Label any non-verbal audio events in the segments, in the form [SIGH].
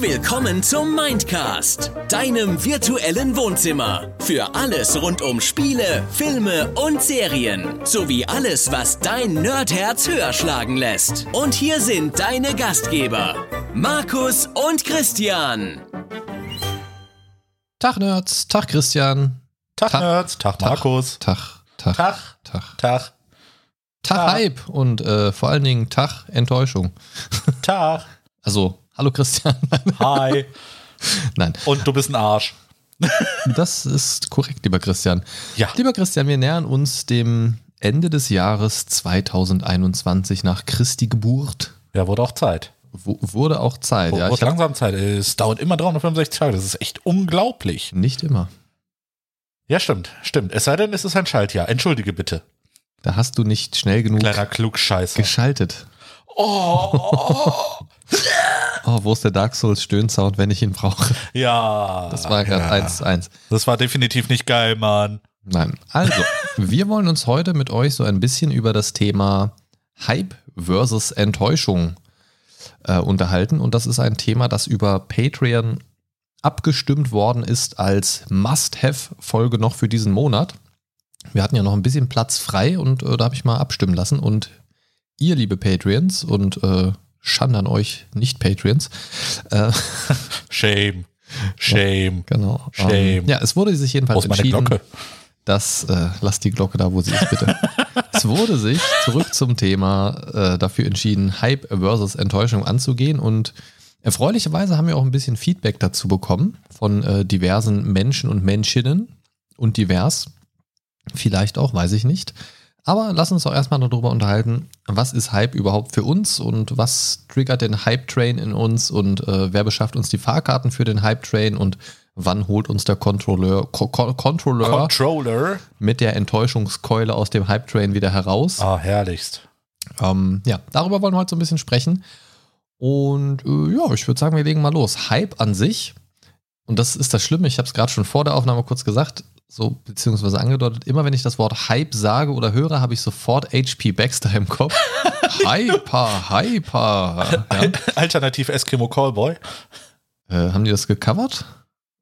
Willkommen zum Mindcast, deinem virtuellen Wohnzimmer. Für alles rund um Spiele, Filme und Serien. Sowie alles, was dein Nerdherz höher schlagen lässt. Und hier sind deine Gastgeber, Markus und Christian. Tag Nerds, Tag Christian. Tag, Nerds, Tag Markus. Tag, Tag, Tag. Tag. Tag. Tag Tag. Hype und äh, vor allen Dingen Tag Enttäuschung. [LAUGHS] Tag. Also, hallo Christian. [LAUGHS] Hi. Nein, Und du bist ein Arsch. [LAUGHS] das ist korrekt, lieber Christian. Ja. Lieber Christian, wir nähern uns dem Ende des Jahres 2021 nach Christi Geburt. Ja, wurde auch Zeit. Wo, wurde auch Zeit. Ja, wurde langsam Zeit. Es dauert immer 365 Tage. Das ist echt unglaublich. nicht immer. Ja, stimmt. Stimmt. Es sei denn, es ist ein Schaltjahr. Entschuldige bitte. Da hast du nicht schnell genug Kleiner Klugscheißer. geschaltet. Oh. [LAUGHS] Oh, wo ist der Dark Souls Stöhnsound, wenn ich ihn brauche? Ja. Das war gerade ja. 1-1. Das war definitiv nicht geil, Mann. Nein. Also, wir wollen uns heute mit euch so ein bisschen über das Thema Hype versus Enttäuschung äh, unterhalten. Und das ist ein Thema, das über Patreon abgestimmt worden ist als Must-Have-Folge noch für diesen Monat. Wir hatten ja noch ein bisschen Platz frei und äh, da habe ich mal abstimmen lassen. Und ihr, liebe Patreons und äh, Schande an euch, nicht Patreons, äh, [LAUGHS] Shame. Shame. genau. Shame. Ähm, ja, es wurde sich jedenfalls meine entschieden. Glocke? Das, äh, lass die Glocke da, wo sie ist, bitte. [LAUGHS] es wurde sich zurück zum Thema äh, dafür entschieden, Hype versus Enttäuschung anzugehen und erfreulicherweise haben wir auch ein bisschen Feedback dazu bekommen von äh, diversen Menschen und Menschinnen und divers. Vielleicht auch, weiß ich nicht. Aber lass uns doch erstmal darüber unterhalten, was ist Hype überhaupt für uns und was triggert den Hype-Train in uns und äh, wer beschafft uns die Fahrkarten für den Hype-Train und wann holt uns der Controller, Co Co Controller Controller. mit der Enttäuschungskeule aus dem Hype-Train wieder heraus. Ah, herrlichst. Ähm, ja, darüber wollen wir heute so ein bisschen sprechen. Und äh, ja, ich würde sagen, wir legen mal los. Hype an sich, und das ist das Schlimme, ich habe es gerade schon vor der Aufnahme kurz gesagt, so beziehungsweise angedeutet, immer wenn ich das Wort Hype sage oder höre, habe ich sofort HP Baxter im Kopf. [LAUGHS] Hyper, Hyper. Ja. [LAUGHS] Alternativ Eskimo Callboy. Äh, haben die das gecovert?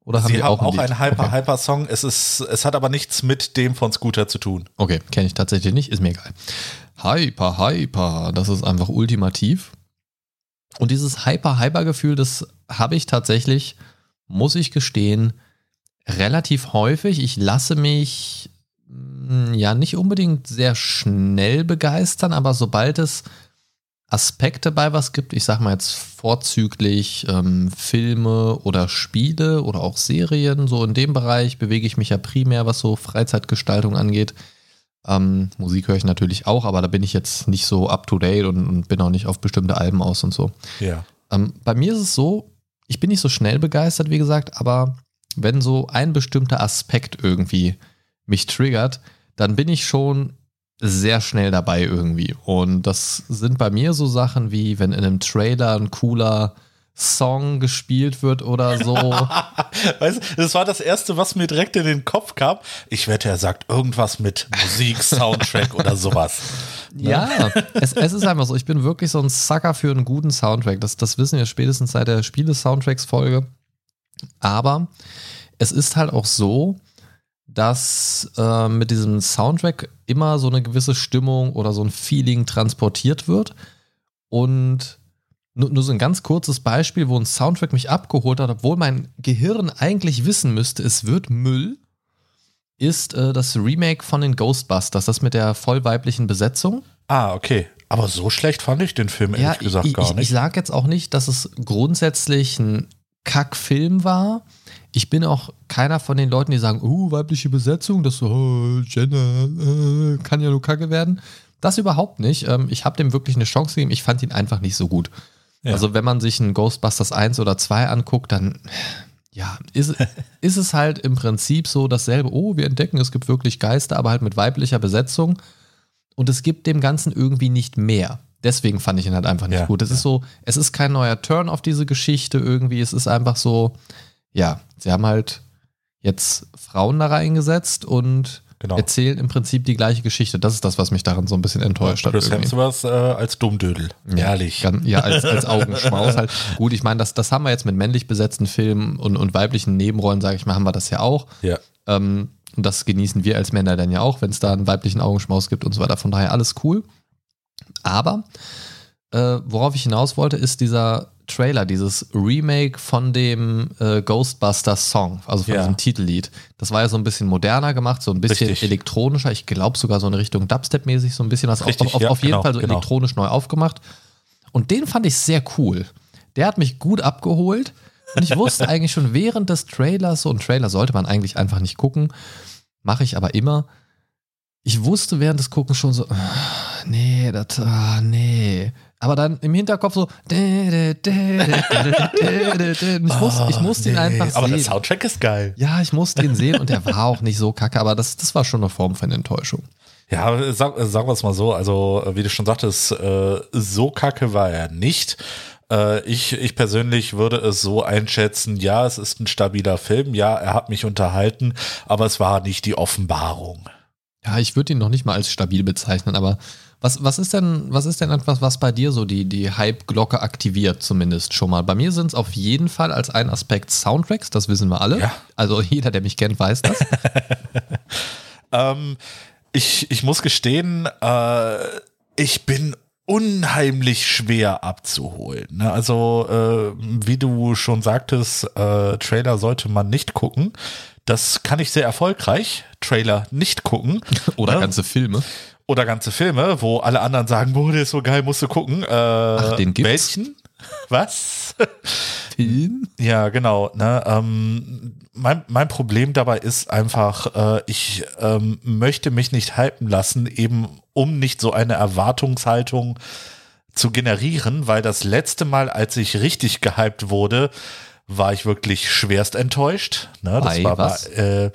Oder haben Sie die haben auch, auch Lied? einen Hyper Okay. Es ist, es hat aber nichts mit dem von Scooter zu tun. Okay, kenne ich tatsächlich nicht, ist mir egal. Hyper, Hyper, das ist einfach ultimativ. Und dieses Hyper-Hyper-Gefühl, das habe ich tatsächlich, muss ich gestehen, relativ häufig. Ich lasse mich mh, ja nicht unbedingt sehr schnell begeistern, aber sobald es Aspekte bei was gibt, ich sag mal jetzt vorzüglich ähm, Filme oder Spiele oder auch Serien, so in dem Bereich bewege ich mich ja primär, was so Freizeitgestaltung angeht. Ähm, Musik höre ich natürlich auch, aber da bin ich jetzt nicht so up to date und, und bin auch nicht auf bestimmte Alben aus und so. Ja. Ähm, bei mir ist es so, ich bin nicht so schnell begeistert, wie gesagt, aber wenn so ein bestimmter Aspekt irgendwie mich triggert, dann bin ich schon sehr schnell dabei irgendwie. Und das sind bei mir so Sachen wie, wenn in einem Trailer ein cooler Song gespielt wird oder so. [LAUGHS] Weißt du, das war das Erste, was mir direkt in den Kopf kam. Ich wette, er sagt irgendwas mit Musik, Soundtrack oder sowas. Ja, es, es ist einfach so. Ich bin wirklich so ein Sucker für einen guten Soundtrack. Das, das wissen wir spätestens seit der Spiele-Soundtracks-Folge. Aber es ist halt auch so, dass äh, mit diesem Soundtrack immer so eine gewisse Stimmung oder so ein Feeling transportiert wird. Und nur, nur so ein ganz kurzes Beispiel, wo ein Soundtrack mich abgeholt hat, obwohl mein Gehirn eigentlich wissen müsste, es wird Müll, ist äh, das Remake von den Ghostbusters, das mit der vollweiblichen Besetzung. Ah, okay. Aber so schlecht fand ich den Film ehrlich gesagt ich, gar ich, nicht. Ich sage jetzt auch nicht, dass es grundsätzlich ein Kackfilm war. Ich bin auch keiner von den Leuten, die sagen, uh, weibliche Besetzung, das so, oh, Gender, äh, kann ja nur Kacke werden. Das überhaupt nicht. Ähm, ich habe dem wirklich eine Chance gegeben. Ich fand ihn einfach nicht so gut. Ja. Also wenn man sich einen Ghostbusters 1 oder 2 anguckt, dann ja, ist, [LAUGHS] ist es halt im Prinzip so dasselbe. Oh, wir entdecken, es gibt wirklich Geister, aber halt mit weiblicher Besetzung. Und es gibt dem Ganzen irgendwie nicht mehr. Deswegen fand ich ihn halt einfach nicht Ja, gut. Es ist so, es ist kein neuer Turn auf diese Geschichte irgendwie. Es ist einfach so, ja, sie haben halt jetzt Frauen da reingesetzt und genau. erzählen im Prinzip die gleiche Geschichte. Das ist das, was mich daran so ein bisschen enttäuscht hat. Chris. Hemsworth äh, als Dummdödel. Ehrlich. Gan- Ja, als, als [LAUGHS] Augenschmaus halt. Gut, ich meine, das, das haben wir jetzt mit männlich besetzten Filmen und, und weiblichen Nebenrollen, sage ich mal, haben wir das ja auch. Ja. Ähm, und das genießen wir als Männer dann ja auch, wenn es da einen weiblichen Augenschmaus gibt und so weiter. Von daher alles cool. Aber äh, worauf ich hinaus wollte, ist dieser Trailer, dieses Remake von dem äh, Ghostbusters Song, also von Ja. diesem Titellied. Das war ja so ein bisschen moderner gemacht, so ein bisschen Richtig. elektronischer. Ich glaube sogar so in Richtung Dubstep-mäßig, so ein bisschen was. Richtig, auf, auf, ja, auf jeden genau, Fall so genau. elektronisch neu aufgemacht. Und den fand ich sehr cool. Der hat mich gut abgeholt. Und ich wusste [LAUGHS] eigentlich schon während des Trailers, so ein Trailer sollte man eigentlich einfach nicht gucken, mache ich aber immer. Ich wusste während des Guckens schon so, ah, nee, das, ah, nee aber dann im Hinterkopf so. Ich, muss, ich muss den ah, einfach sehen. Aber der Soundtrack ist geil. Ja, ich muss den sehen und der war auch nicht so kacke, aber das, das war schon eine Form von Enttäuschung. Ja, sag, sagen wir es mal so, also wie du schon sagtest, äh, so kacke war er nicht. Äh, ich, ich persönlich würde es so einschätzen, ja, es ist ein stabiler Film, ja, er hat mich unterhalten, aber es war nicht die Offenbarung. Ja, ich würde ihn noch nicht mal als stabil bezeichnen, aber was, was ist denn, was ist denn etwas, was bei dir so die, die Hype-Glocke aktiviert, zumindest schon mal? Bei mir sind es auf jeden Fall als ein Aspekt Soundtracks, das wissen wir alle. Ja. Also [LAUGHS] jeder, der mich kennt, weiß das. [LAUGHS] Ähm, ich, ich muss gestehen, äh, ich bin unheimlich schwer abzuholen. Ne? Also, äh, wie du schon sagtest, äh, Trailer sollte man nicht gucken. Das kann ich sehr erfolgreich. Trailer nicht gucken. [LAUGHS] Oder Ne? ganze Filme. Oder ganze Filme, wo alle anderen sagen, boah, der ist so geil, musst du gucken. Äh, Ach, den gibt's? Welchen? Was? Film? Ja, genau. Ne, ähm, mein, mein Problem dabei ist einfach, äh, ich ähm, möchte mich nicht hypen lassen, eben um nicht so eine Erwartungshaltung zu generieren, weil das letzte Mal, als ich richtig gehypt wurde, war ich wirklich schwerst enttäuscht. Ne, das Bei war was? Bei, äh,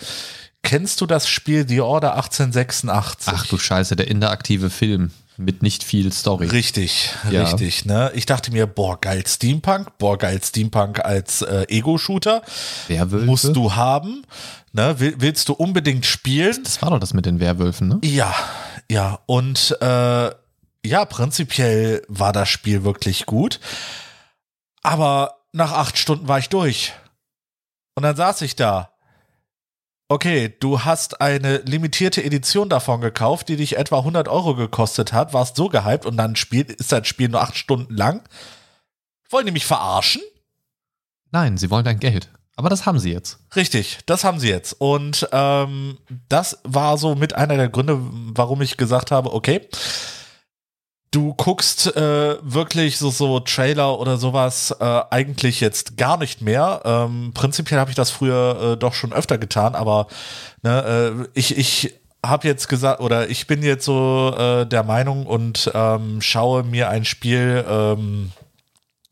kennst du das Spiel The Order 1886? Ach du Scheiße, der interaktive Film mit nicht viel Story. Richtig, Ja. richtig. Ne? Ich dachte mir, boah, geil Steampunk, boah, geil Steampunk als äh, Ego-Shooter. Werwölfe? Musst du haben. Ne? Will, willst du unbedingt spielen? Das war doch das mit den Werwölfen, ne? Ja, ja. Und äh, ja, prinzipiell war das Spiel wirklich gut. Aber nach acht Stunden war ich durch. Und dann saß ich da. Okay, du hast eine limitierte Edition davon gekauft, die dich etwa 100 Euro gekostet hat, warst so gehypt und dann spiel, ist das Spiel nur acht Stunden lang. Wollen die mich verarschen? Nein, sie wollen dein Geld. Aber das haben sie jetzt. Richtig, das haben sie jetzt. Und ähm, das war so mit einer der Gründe, warum ich gesagt habe, okay, du guckst äh, wirklich so, so Trailer oder sowas äh, eigentlich jetzt gar nicht mehr. Ähm, prinzipiell habe ich das früher äh, doch schon öfter getan, aber ne, äh, ich, ich habe jetzt gesagt, oder ich bin jetzt so äh, der Meinung und ähm, schaue mir ein Spiel ähm,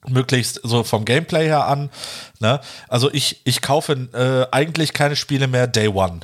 möglichst so vom Gameplay her an. Ne? Also ich, ich kaufe äh, eigentlich keine Spiele mehr Day One.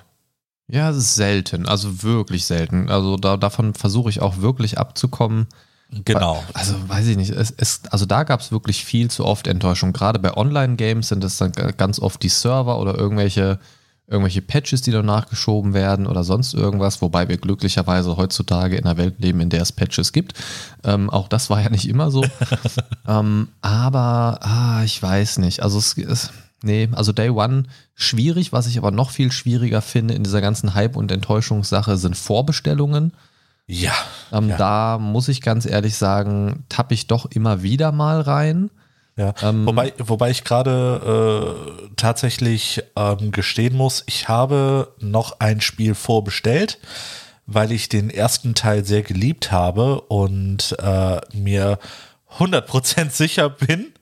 Ja, selten. Also wirklich selten. Also da, davon versuche ich auch wirklich abzukommen. Genau. Also weiß ich nicht. Es, es, also da gab es wirklich viel zu oft Enttäuschung. Gerade bei Online-Games sind es dann ganz oft die Server oder irgendwelche, irgendwelche Patches, die dann nachgeschoben werden oder sonst irgendwas, wobei wir glücklicherweise heutzutage in einer Welt leben, in der es Patches gibt. Ähm, auch das war ja nicht immer so. [LAUGHS] ähm, aber ah, ich weiß nicht. Also es ist. Nee, also Day One schwierig. Was ich aber noch viel schwieriger finde in dieser ganzen Hype- und Enttäuschungssache sind Vorbestellungen. Ja. Ähm, ja. Da muss ich ganz ehrlich sagen, tappe ich doch immer wieder mal rein. Ja. Ähm, wobei, wobei ich gerade äh, tatsächlich ähm, gestehen muss, ich habe noch ein Spiel vorbestellt, weil ich den ersten Teil sehr geliebt habe und äh, mir 100% sicher bin,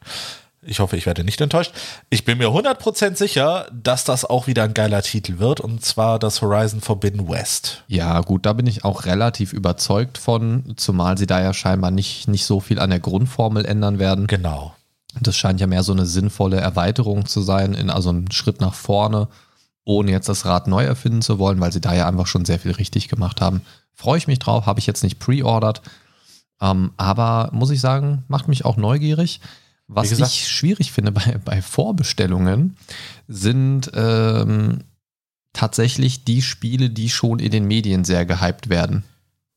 ich hoffe, ich werde nicht enttäuscht. Ich bin mir 100% sicher, dass das auch wieder ein geiler Titel wird, und zwar das Horizon Forbidden West. Ja, gut, da bin ich auch relativ überzeugt von, zumal sie da ja scheinbar nicht, nicht so viel an der Grundformel ändern werden. Genau. Das scheint ja mehr so eine sinnvolle Erweiterung zu sein, in, also ein Schritt nach vorne, ohne jetzt das Rad neu erfinden zu wollen, weil sie da ja einfach schon sehr viel richtig gemacht haben. Freue ich mich drauf, habe ich jetzt nicht pre-ordered. Ähm, aber muss ich sagen, macht mich auch neugierig. Was gesagt- ich schwierig finde bei, bei Vorbestellungen, sind ähm, tatsächlich die Spiele, die schon in den Medien sehr gehypt werden.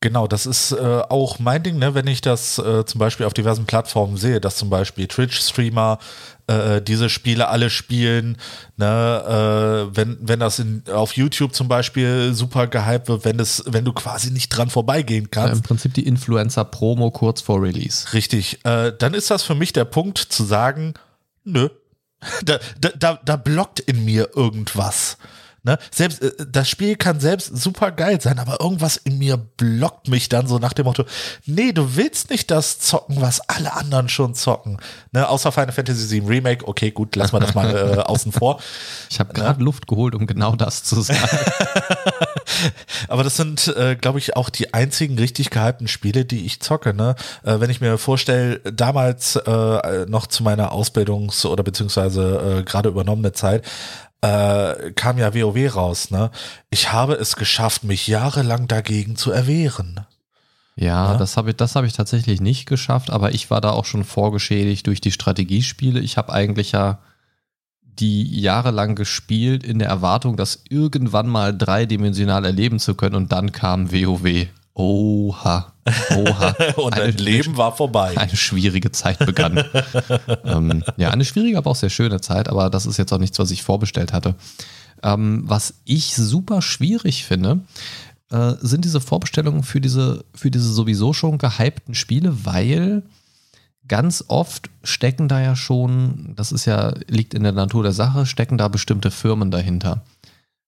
Genau, das ist äh, auch mein Ding, ne? wenn ich das äh, zum Beispiel auf diversen Plattformen sehe, dass zum Beispiel Twitch-Streamer äh, diese Spiele alle spielen, ne? äh, wenn, wenn das in, auf YouTube zum Beispiel super gehypt wird, wenn, es, wenn du quasi nicht dran vorbeigehen kannst. Ja, Im Prinzip die Influencer-Promo kurz vor Release. Richtig, äh, dann ist das für mich der Punkt zu sagen, nö, [LAUGHS] da, da, da, da blockt in mir irgendwas. Ne? Selbst äh, das Spiel kann selbst super geil sein, aber irgendwas in mir blockt mich dann so nach dem Motto: Nee, du willst nicht das zocken, was alle anderen schon zocken. Ne? Außer Final Fantasy VII Remake. Okay, gut, lass mal das mal äh, [LAUGHS] außen vor. Ich habe gerade ne? Luft geholt, um genau das zu sagen. [LAUGHS] aber das sind, äh, glaube ich, auch die einzigen richtig gehypten Spiele, die ich zocke. Ne? Äh, wenn ich mir vorstelle, damals äh, noch zu meiner Ausbildungs- oder beziehungsweise äh, gerade übernommene Zeit, äh, kam ja WoW raus, ne? Ich habe es geschafft, mich jahrelang dagegen zu erwehren. Ja, ja? das habe ich, das habe ich tatsächlich nicht geschafft, aber ich war da auch schon vorgeschädigt durch die Strategiespiele. Ich habe eigentlich ja die jahrelang gespielt in der Erwartung, das irgendwann mal dreidimensional erleben zu können und dann kam WoW. Oha. Oha. [LAUGHS] Und dein Leben war vorbei. Eine schwierige Zeit begann. [LAUGHS] ähm, ja, eine schwierige, aber auch sehr schöne Zeit, aber das ist jetzt auch nichts, was ich vorbestellt hatte. Ähm, was ich super schwierig finde, äh, sind diese Vorbestellungen für diese, für diese sowieso schon gehypten Spiele, weil ganz oft stecken da ja schon, das ist ja, liegt in der Natur der Sache, stecken da bestimmte Firmen dahinter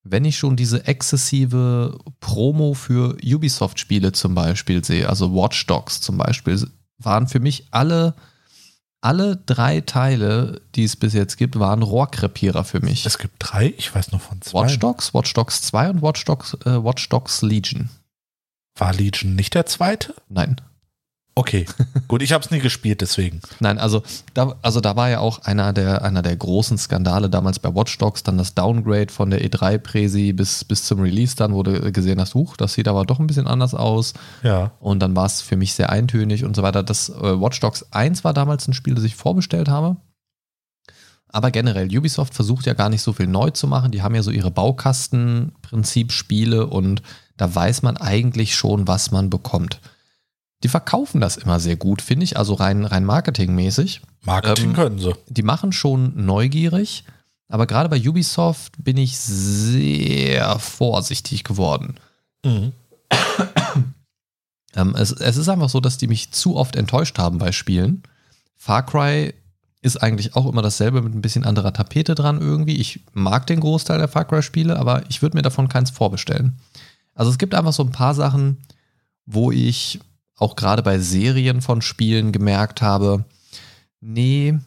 wenn ich schon diese exzessive Promo für Ubisoft-Spiele zum Beispiel sehe, also Watch Dogs zum Beispiel, waren für mich alle, alle drei Teile, die es bis jetzt gibt, waren Rohrkrepierer für mich. Es gibt drei, ich weiß nur von zwei. Watch Dogs, Watch Dogs 2 und Watch Dogs, äh, Watch Dogs Legion. War Legion nicht der zweite? Nein. Okay, gut, ich habe es nie gespielt, deswegen. Nein, also da, also da war ja auch einer der, einer der großen Skandale damals bei Watch Dogs, dann das Downgrade von der E3-Präsi bis, bis zum Release dann, du gesehen hast, huch, das sieht aber doch ein bisschen anders aus. Ja. Und dann war es für mich sehr eintönig und so weiter. Das äh, Watch Dogs 1 war damals ein Spiel, das ich vorbestellt habe. Aber generell, Ubisoft versucht ja gar nicht so viel neu zu machen. Die haben ja so ihre Baukasten-Prinzip-Spiele und da weiß man eigentlich schon, was man bekommt. Die verkaufen das immer sehr gut, finde ich, also rein, rein marketingmäßig. Marketing ähm, können sie. Die machen schon neugierig, aber gerade bei Ubisoft bin ich sehr vorsichtig geworden. Mhm. ähm, es, es ist einfach so, dass die mich zu oft enttäuscht haben bei Spielen. Far Cry ist eigentlich auch immer dasselbe mit ein bisschen anderer Tapete dran irgendwie. Ich mag den Großteil der Far Cry-Spiele, aber ich würde mir davon keins vorbestellen. Also es gibt einfach so ein paar Sachen, wo ich auch gerade bei Serien von Spielen gemerkt habe, nee,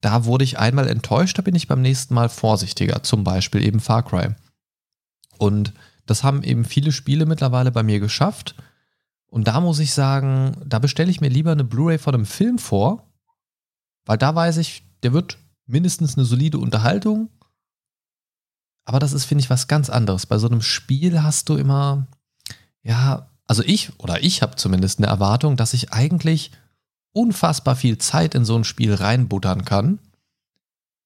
da wurde ich einmal enttäuscht, da bin ich beim nächsten Mal vorsichtiger. Zum Beispiel eben Far Cry. Und das haben eben viele Spiele mittlerweile bei mir geschafft. Und da muss ich sagen, da bestelle ich mir lieber eine Blu-ray von einem Film vor, weil da weiß ich, der wird mindestens eine solide Unterhaltung. Aber das ist, finde ich, was ganz anderes. Bei so einem Spiel hast du immer, ja, also ich oder ich habe zumindest eine Erwartung, dass ich eigentlich unfassbar viel Zeit in so ein Spiel reinbuttern kann.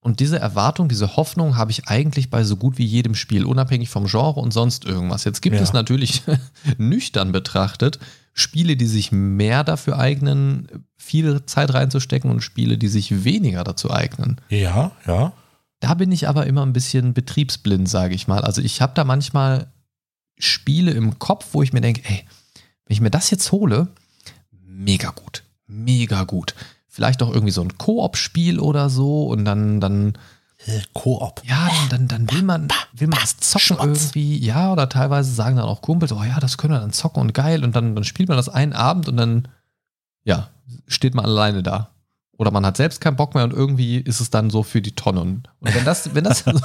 Und diese Erwartung, diese Hoffnung habe ich eigentlich bei so gut wie jedem Spiel, unabhängig vom Genre und sonst irgendwas. Jetzt gibt ja. es natürlich [LAUGHS] nüchtern betrachtet Spiele, die sich mehr dafür eignen, viel Zeit reinzustecken und Spiele, die sich weniger dazu eignen. Ja, ja. Da bin ich aber immer ein bisschen betriebsblind, sage ich mal. Also ich habe da manchmal Spiele im Kopf, wo ich mir denke, ey, wenn ich mir das jetzt hole, mega gut, mega gut. Vielleicht auch irgendwie so ein Koop-Spiel oder so und dann, dann Koop. Ja, dann, dann, will man, will man das zocken Schmatz. irgendwie. Ja, oder teilweise sagen dann auch Kumpels, oh ja, das können wir dann zocken und geil. Und dann, dann spielt man das einen Abend und dann, ja, steht man alleine da. Oder man hat selbst keinen Bock mehr und irgendwie ist es dann so für die Tonne. Und wenn das, wenn das, dann [LAUGHS] so,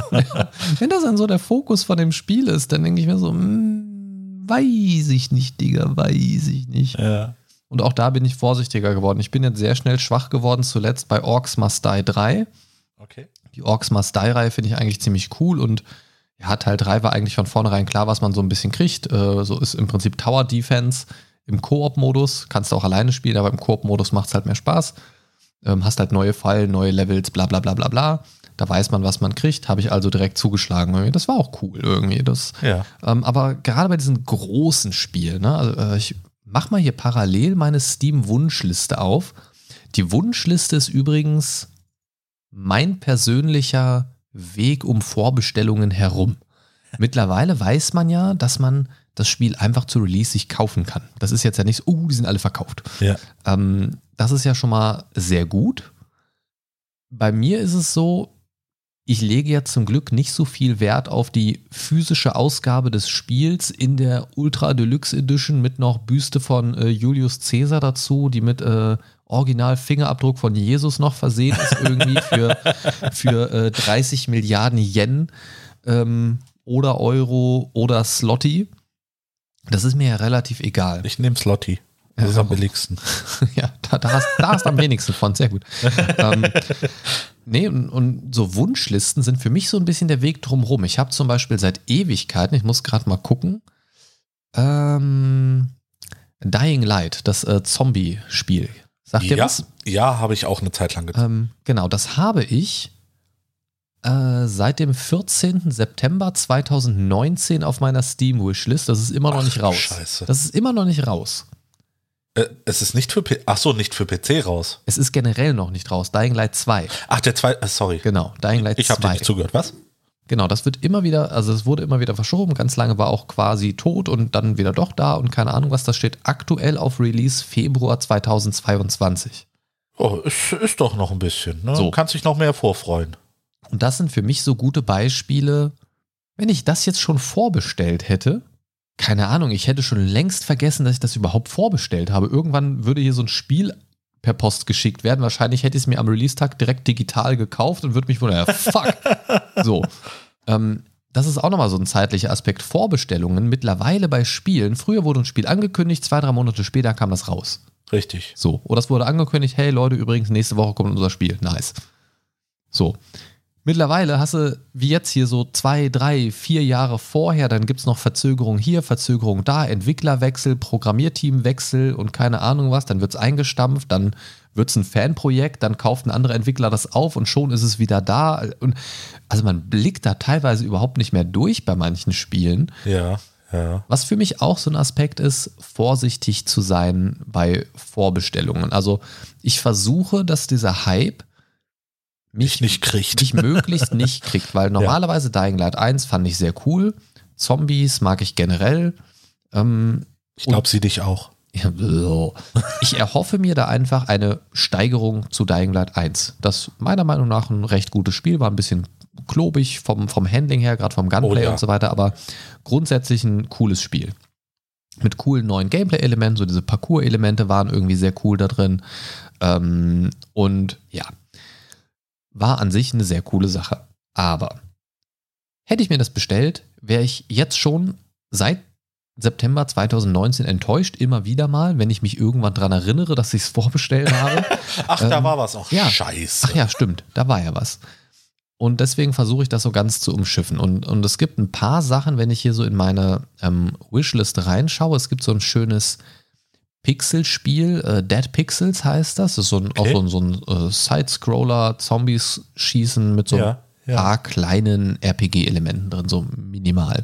wenn das dann so der Fokus von dem Spiel ist, dann denke ich mir so, mh, hm, weiß ich nicht, Digga, weiß ich nicht. Ja. Und auch da bin ich vorsichtiger geworden. Ich bin jetzt sehr schnell schwach geworden, zuletzt bei Orcs Must Die 3. Okay. Die Orcs Must Die Reihe finde ich eigentlich ziemlich cool und ja, Teil 3 war eigentlich von vornherein klar, was man so ein bisschen kriegt. Äh, so ist im Prinzip Tower Defense im Koop-Modus. Kannst du auch alleine spielen, aber im Koop-Modus macht es halt mehr Spaß. Ähm, hast halt neue Fallen, neue Levels, bla bla bla bla bla. Da weiß man, was man kriegt. Habe ich also direkt zugeschlagen. Das war auch cool irgendwie. Das, Ja. ähm, aber gerade bei diesen großen Spielen, ne, also, äh, ich mach mal hier parallel meine Steam-Wunschliste auf. Die Wunschliste ist übrigens mein persönlicher Weg um Vorbestellungen herum. Mittlerweile weiß man ja, dass man das Spiel einfach zu Release sich kaufen kann. Das ist jetzt ja nicht so, uh, die sind alle verkauft. Ja. Ähm, das ist ja schon mal sehr gut. Bei mir ist es so, ich lege ja zum Glück nicht so viel Wert auf die physische Ausgabe des Spiels in der Ultra Deluxe Edition mit noch Büste von äh, Julius Caesar dazu, die mit äh, Original Fingerabdruck von Jesus noch versehen ist, irgendwie [LAUGHS] für, für äh, 30 Milliarden Yen ähm, oder Euro oder Slotty. Das ist mir ja relativ egal. Ich nehme Slotty. Das Ja, ist am billigsten. [LAUGHS] Ja, da, da, hast, da hast du am wenigsten von. Sehr gut. [LAUGHS] ähm, nee, und, und so Wunschlisten sind für mich so ein bisschen der Weg drumherum. Ich habe zum Beispiel seit Ewigkeiten, ich muss gerade mal gucken, ähm, Dying Light, das äh, Zombie-Spiel. Sagt ihr ja, was? ja habe ich auch eine Zeit lang getan. Ähm, genau, das habe ich äh, seit dem 14. September 2019 auf meiner Steam-Wishlist. Das ist immer noch Ach, nicht raus. Scheiße. Das ist immer noch nicht raus. Äh, es ist nicht für P Ach so, nicht für PC raus. Es ist generell noch nicht raus. Dying Light 2. Ach, der zweite, äh, sorry. Genau, Dying Light Ich habe dir 2. nicht zugehört. Was? Genau, das wird immer wieder, also es wurde immer wieder verschoben. Ganz lange war auch quasi tot und dann wieder doch da und keine Ahnung was. Das steht aktuell auf Release Februar 2022. Oh, ist, ist doch noch ein bisschen. Ne? So. Du kannst dich noch mehr vorfreuen. Und das sind für mich so gute Beispiele. Wenn ich das jetzt schon vorbestellt hätte, keine Ahnung, ich hätte schon längst vergessen, dass ich das überhaupt vorbestellt habe. Irgendwann würde hier so ein Spiel per Post geschickt werden. Wahrscheinlich hätte ich es mir am Release-Tag direkt digital gekauft und würde mich wundern, ja, fuck. [LAUGHS] so. Ähm, das ist auch nochmal so ein zeitlicher Aspekt. Vorbestellungen mittlerweile bei Spielen. Früher wurde ein Spiel angekündigt, zwei, drei Monate später kam das raus. Richtig. So. Oder es wurde angekündigt, hey Leute, übrigens, nächste Woche kommt unser Spiel. Nice. So. Mittlerweile hast du, wie jetzt hier so zwei, drei, vier Jahre vorher, dann gibt es noch Verzögerung hier, Verzögerung da, Entwicklerwechsel, Programmierteamwechsel und keine Ahnung was, dann wird es eingestampft, dann wird es ein Fanprojekt, dann kauft ein anderer Entwickler das auf und schon ist es wieder da. Und also man blickt da teilweise überhaupt nicht mehr durch bei manchen Spielen. Ja, ja. Was für mich auch so ein Aspekt ist, vorsichtig zu sein bei Vorbestellungen. Also ich versuche, dass dieser Hype mich nicht kriegt. mich möglichst nicht kriegt, weil [LAUGHS] normalerweise Dying Light 1 fand ich sehr cool. Zombies mag ich generell. Ähm, Ich glaube, sie dich auch. [LAUGHS] ja. Ich erhoffe mir da einfach eine Steigerung zu Dying Light 1. Das meiner Meinung nach ein recht gutes Spiel war, ein bisschen klobig vom, vom Handling her, gerade vom Gunplay Oh ja. und so weiter, aber grundsätzlich ein cooles Spiel. Mit coolen neuen Gameplay-Elementen, so diese Parcours-Elemente waren irgendwie sehr cool da drin. Ähm, und ja, war an sich eine sehr coole Sache. Aber hätte ich mir das bestellt, wäre ich jetzt schon seit September 2019 enttäuscht, immer wieder mal, wenn ich mich irgendwann dran erinnere, dass ich es [LAUGHS] vorbestellt habe. Ach, da Ähm, war was auch. ja. Scheiße. Ach ja, stimmt, da war ja was. Und deswegen versuche ich das so ganz zu umschiffen. Und, und es gibt ein paar Sachen, wenn ich hier so in meine ähm, Wishlist reinschaue. Es gibt so ein schönes Pixelspiel, äh, Dead Pixels heißt das. Das ist so ein, Okay. auch so ein, so ein äh, Side-Scroller, Zombies schießen mit so Ja, ein ja. paar kleinen RPG-Elementen drin, so minimal.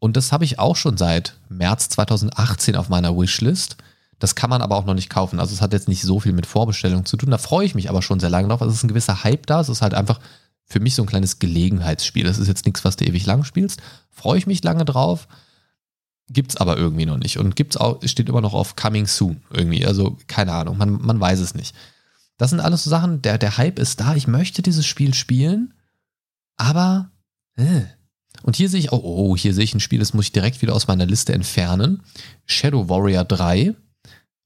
Und das habe ich auch schon seit März 2018 auf meiner Wishlist. Das kann man aber auch noch nicht kaufen. Also es hat jetzt nicht so viel mit Vorbestellung zu tun. Da freue ich mich aber schon sehr lange drauf. Also es ist ein gewisser Hype da. Es ist halt einfach für mich so ein kleines Gelegenheitsspiel. Das ist jetzt nichts, was du ewig lang spielst. Freue ich mich lange drauf. Gibt's aber irgendwie noch nicht. Und gibt's auch, steht immer noch auf Coming Soon irgendwie. Also keine Ahnung, man, man weiß es nicht. Das sind alles so Sachen, der, der Hype ist da. Ich möchte dieses Spiel spielen, aber äh. Und hier sehe ich, oh, oh, hier sehe ich ein Spiel, das muss ich direkt wieder aus meiner Liste entfernen. Shadow Warrior 3.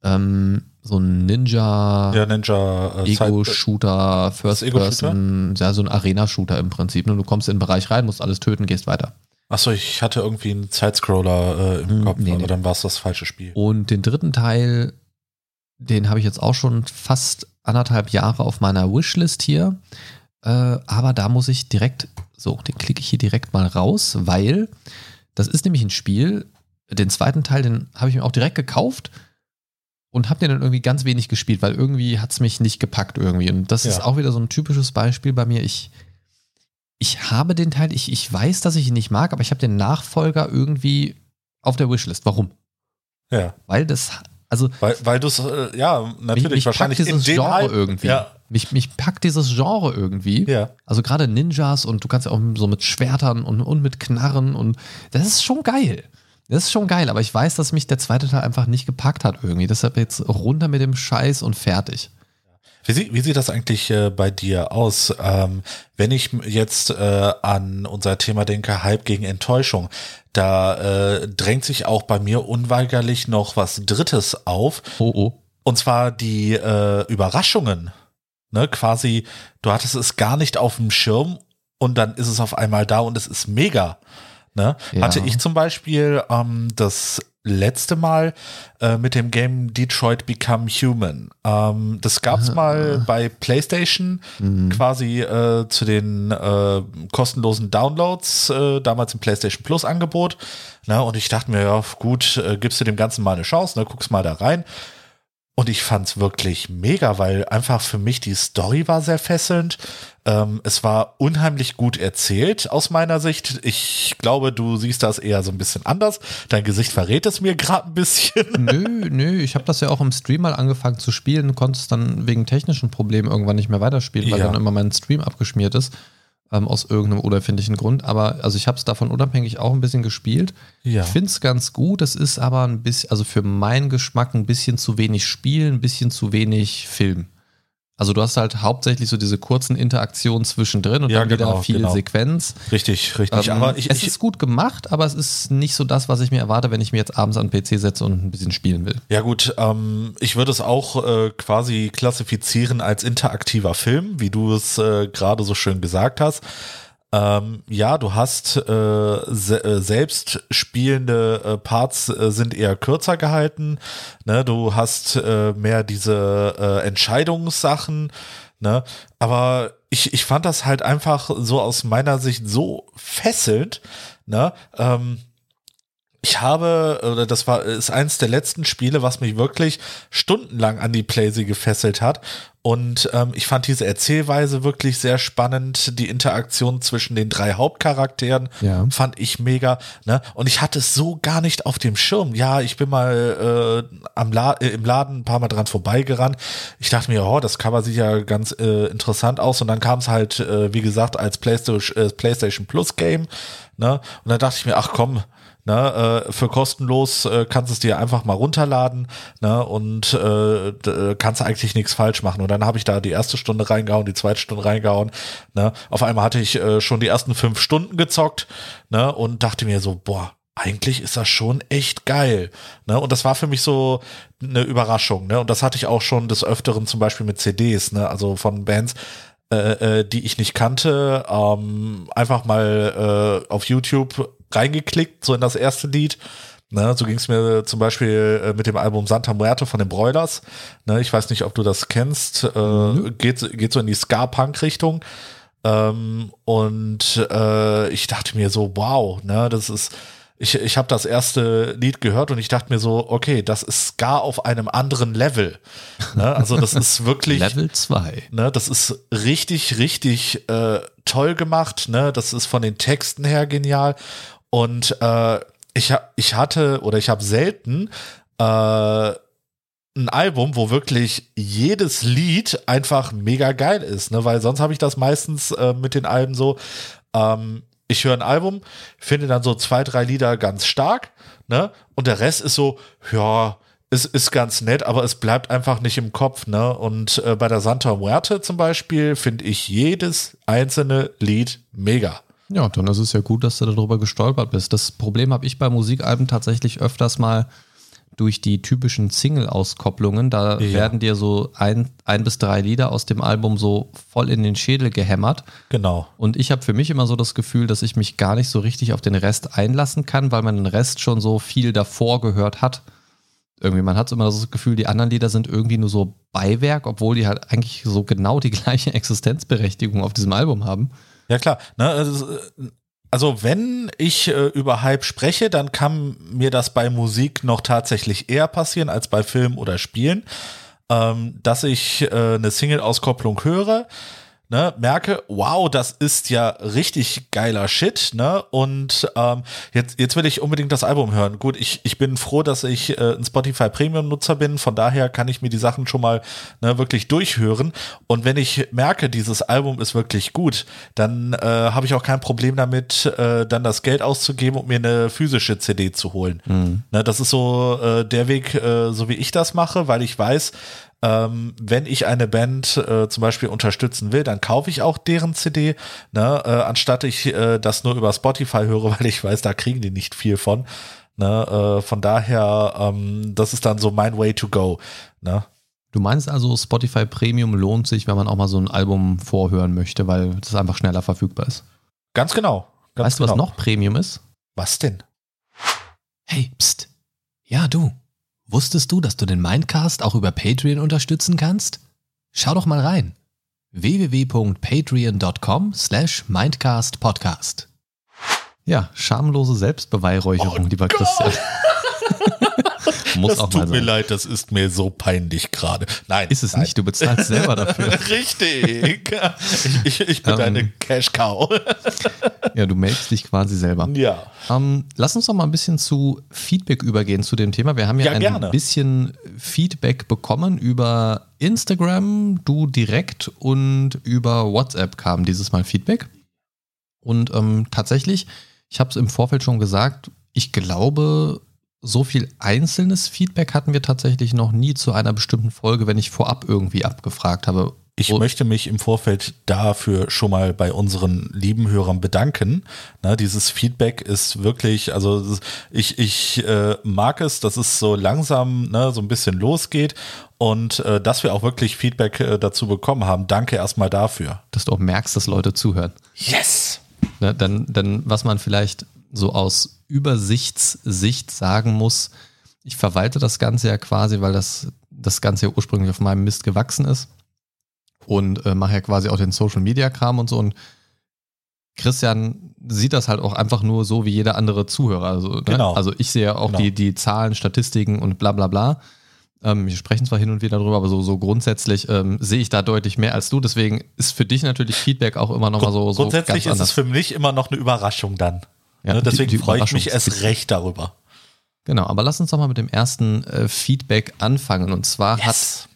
Ähm, so ein Ninja, Ja, Ninja äh, Ego-Shooter, First Ego-Shooter? Person, ja, so ein Arena-Shooter im Prinzip. Ne? Du kommst in den Bereich rein, musst alles töten, gehst weiter. Achso, ich hatte irgendwie einen Sidescroller äh, im Hm, Kopf, nee, aber nee. dann war es das falsche Spiel. Und den dritten Teil, den habe ich jetzt auch schon fast anderthalb Jahre auf meiner Wishlist hier. Äh, aber da muss ich direkt, so, den klicke ich hier direkt mal raus, weil das ist nämlich ein Spiel. Den zweiten Teil, den habe ich mir auch direkt gekauft und habe den dann irgendwie ganz wenig gespielt, weil irgendwie hat es mich nicht gepackt irgendwie. Und das ist Ja. auch wieder so ein typisches Beispiel bei mir. Ich ich habe den Teil, ich, ich weiß, dass ich ihn nicht mag, aber ich habe den Nachfolger irgendwie auf der Wishlist. Warum? Ja. Weil das, also. Weil, weil du es, äh, ja, natürlich mich, mich wahrscheinlich packt dieses in Genre Hype- irgendwie. Ja, Mich, mich packt dieses Genre irgendwie. ja. Also gerade Ninjas und du kannst ja auch so mit Schwertern und, und mit Knarren und das ist schon geil. Das ist schon geil, aber ich weiß, dass mich der zweite Teil einfach nicht gepackt hat irgendwie. Deshalb jetzt runter mit dem Scheiß und fertig. Wie, sieht, wie sieht das eigentlich äh, bei dir aus? Ähm, wenn ich jetzt äh, an unser Thema denke, Hype gegen Enttäuschung, da äh, drängt sich auch bei mir unweigerlich noch was Drittes auf. Oh, oh. Und zwar die äh, Überraschungen. Ne, quasi, du hattest es gar nicht auf dem Schirm und dann ist es auf einmal da und es ist mega. Ne? Ja. Hatte ich zum Beispiel ähm, das letzte Mal äh, mit dem Game Detroit Become Human. Ähm, das gab's Ah. mal bei PlayStation Mhm. quasi äh, zu den äh, kostenlosen Downloads, äh, damals im PlayStation Plus Angebot. Ne? Und ich dachte mir, ja, gut, äh, gibst du dem Ganzen mal eine Chance, ne? guckst mal da rein. Und ich fand's wirklich mega, weil einfach für mich die Story war sehr fesselnd. Ähm, es war unheimlich gut erzählt aus meiner Sicht. Ich glaube, du siehst das eher so ein bisschen anders. Dein Gesicht verrät es mir gerade ein bisschen. [LAUGHS] Nö, nö, ich habe das ja auch im Stream mal angefangen zu spielen, konnte es dann wegen technischen Problemen irgendwann nicht mehr weiterspielen, weil Ja. dann immer mein Stream abgeschmiert ist, ähm, aus irgendeinem unerfindlichen Grund. Aber also ich habe es davon unabhängig auch ein bisschen gespielt. Ja. Ich finde es ganz gut, es ist aber ein bisschen, also für meinen Geschmack ein bisschen zu wenig Spiel, ein bisschen zu wenig Film. Also du hast halt hauptsächlich so diese kurzen Interaktionen zwischendrin und Ja, dann wieder genau, viel genau. Sequenz. Richtig, richtig. Ähm, Aber ich, es ich, ist gut gemacht, aber es ist nicht so das, was ich mir erwarte, wenn ich mir jetzt abends an den PC setze und ein bisschen spielen will. Ja gut, ähm, ich würde es auch äh, quasi klassifizieren als interaktiver Film, wie du es äh, gerade so schön gesagt hast. Ähm, ja, du hast äh, se äh, selbst spielende äh, Parts äh, sind eher kürzer gehalten. Ne? Du hast äh, mehr diese äh, Entscheidungssachen. Ne? Aber ich, ich fand das halt einfach so aus meiner Sicht so fesselnd. Ne? Ähm, ich habe, oder das war, ist eins der letzten Spiele, was mich wirklich stundenlang an die Playsee gefesselt hat. Und ähm, ich fand diese Erzählweise wirklich sehr spannend. Die Interaktion zwischen den drei Hauptcharakteren Ja. fand ich mega. Ne? Und ich hatte es so gar nicht auf dem Schirm. Ja, ich bin mal äh, am La äh, im Laden ein paar Mal dran vorbeigerannt. Ich dachte mir, oh, das Cover sieht ja ganz äh, interessant aus. Und dann kam es halt, äh, wie gesagt, als PlayStation, äh, PlayStation Plus Game. Ne? Und dann dachte ich mir, ach komm, Ne, äh, für kostenlos äh, kannst es dir einfach mal runterladen ne, und äh, d- kannst eigentlich nichts falsch machen. Und dann habe ich da die erste Stunde reingehauen, die zweite Stunde reingehauen. Ne. Auf einmal hatte ich äh, schon die ersten fünf Stunden gezockt ne, und dachte mir so, boah, eigentlich ist das schon echt geil. Ne? Und das war für mich so eine Überraschung. Ne? Und das hatte ich auch schon des Öfteren zum Beispiel mit CDs, ne? also von Bands, äh, äh, die ich nicht kannte, ähm, einfach mal äh, auf YouTube reingeklickt, so in das erste Lied. Ne, so ging es mir zum Beispiel äh, mit dem Album Santa Muerte von den Broilers. Ne, ich weiß nicht, ob du das kennst. Äh, geht, geht so in die Ska-Punk-Richtung. Ähm, und äh, ich dachte mir so, wow, ne, das ist, ich, ich habe das erste Lied gehört und ich dachte mir so, okay, das ist Ska auf einem anderen Level. Ne, also das ist [LAUGHS] wirklich. Level 2. Ne, das ist richtig, richtig äh, toll gemacht. Ne, das ist von den Texten her genial. Und äh, ich, ich hatte oder ich habe selten äh, ein Album, wo wirklich jedes Lied einfach mega geil ist, ne? Weil sonst habe ich das meistens äh, mit den Alben so, ähm, ich höre ein Album, finde dann so zwei, drei Lieder ganz stark, ne? Und der Rest ist so, ja, es ist ganz nett, aber es bleibt einfach nicht im Kopf, ne? Und äh, bei der Santa Muerte zum Beispiel finde ich jedes einzelne Lied mega. Ja, dann ist es ja gut, dass du darüber gestolpert bist. Das Problem habe ich bei Musikalben tatsächlich öfters mal durch die typischen Single-Auskopplungen. Da Ja. werden dir so ein, ein bis drei Lieder aus dem Album so voll in den Schädel gehämmert. Genau. Und ich habe für mich immer so das Gefühl, dass ich mich gar nicht so richtig auf den Rest einlassen kann, weil man den Rest schon so viel davor gehört hat. Irgendwie, man hat immer so das Gefühl, die anderen Lieder sind irgendwie nur so Beiwerk, obwohl die halt eigentlich so genau die gleiche [LAUGHS] Existenzberechtigung auf diesem Album haben. Ja klar. Ne, also, also wenn ich äh, über Hype spreche, dann kann mir das bei Musik noch tatsächlich eher passieren als bei Film oder Spielen, ähm, dass ich äh, eine Single-Auskopplung höre. Ne, merke, wow, das ist ja richtig geiler Shit, ne? Und ähm, jetzt, jetzt will ich unbedingt das Album hören. Gut, ich, ich bin froh, dass ich äh, ein Spotify Premium-Nutzer bin, von daher kann ich mir die Sachen schon mal ne, wirklich durchhören. Und wenn ich merke, dieses Album ist wirklich gut, dann äh, habe ich auch kein Problem damit, äh, dann das Geld auszugeben, um mir eine physische CD zu holen. Mhm. Ne, das ist so äh, der Weg, äh, so wie ich das mache, weil ich weiß, ähm, wenn ich eine Band äh, zum Beispiel unterstützen will, dann kaufe ich auch deren CD, ne, äh, anstatt ich äh, das nur über Spotify höre, [LAUGHS] weil ich weiß, da kriegen die nicht viel von. Ne, äh, von daher, ähm, das ist dann so mein Way to go. Ne? Du meinst also, Spotify Premium lohnt sich, wenn man auch mal so ein Album vorhören möchte, weil das einfach schneller verfügbar ist. Ganz genau. Ganz weißt du, genau. was noch Premium ist? Was denn? Hey, pst. Ja, du. Wusstest du, dass du den Mindcast auch über Patreon unterstützen kannst? Schau doch mal rein. www.patreon.com slash mindcastpodcast. Ja, schamlose Selbstbeweihräucherung, Oh lieber Gott. Christian. [LAUGHS] Muss das auch tut mal mir sein. leid, das ist mir so peinlich gerade. Nein. Ist es nein. nicht, du bezahlst selber dafür. [LAUGHS] Richtig. Ich, ich, ich bin Ähm. deine Cash Cow. Ja, du meldest dich quasi selber. Ja. Ähm, lass uns doch mal ein bisschen zu Feedback übergehen zu dem Thema. Wir haben ja, Ja, ein gerne. bisschen Feedback bekommen über Instagram, du direkt und über WhatsApp kam dieses Mal Feedback. Und ähm, tatsächlich, ich habe es im Vorfeld schon gesagt, ich glaube, so viel einzelnes Feedback hatten wir tatsächlich noch nie zu einer bestimmten Folge, wenn ich vorab irgendwie abgefragt habe. Ich wo- möchte mich im Vorfeld dafür schon mal bei unseren lieben Hörern bedanken. Na, dieses Feedback ist wirklich, also ich, ich äh, mag es, dass es so langsam ne, so ein bisschen losgeht und äh, dass wir auch wirklich Feedback äh, dazu bekommen haben. Danke erstmal dafür. dass du auch merkst, dass Leute zuhören. Yes! Ne, dann, dann, was man vielleicht so aus Übersichtssicht sagen muss, ich verwalte das Ganze ja quasi, weil das, das Ganze ja ursprünglich auf meinem Mist gewachsen ist und äh, mache ja quasi auch den Social Media Kram und so und Christian sieht das halt auch einfach nur so wie jeder andere Zuhörer. Also, ne? Genau. also ich sehe ja auch Genau. die, die Zahlen, Statistiken und bla bla bla. Ähm, wir sprechen zwar hin und wieder darüber, aber so, so grundsätzlich ähm, sehe ich da deutlich mehr als du. Deswegen ist für dich natürlich Feedback auch immer nochmal so, so Grundsätzlich ganz ist es für mich immer noch eine Überraschung dann. Ja, ne, deswegen die freue ich mich erst recht darüber. Genau, aber lass uns doch mal mit dem ersten äh, Feedback anfangen. Und zwar Yes.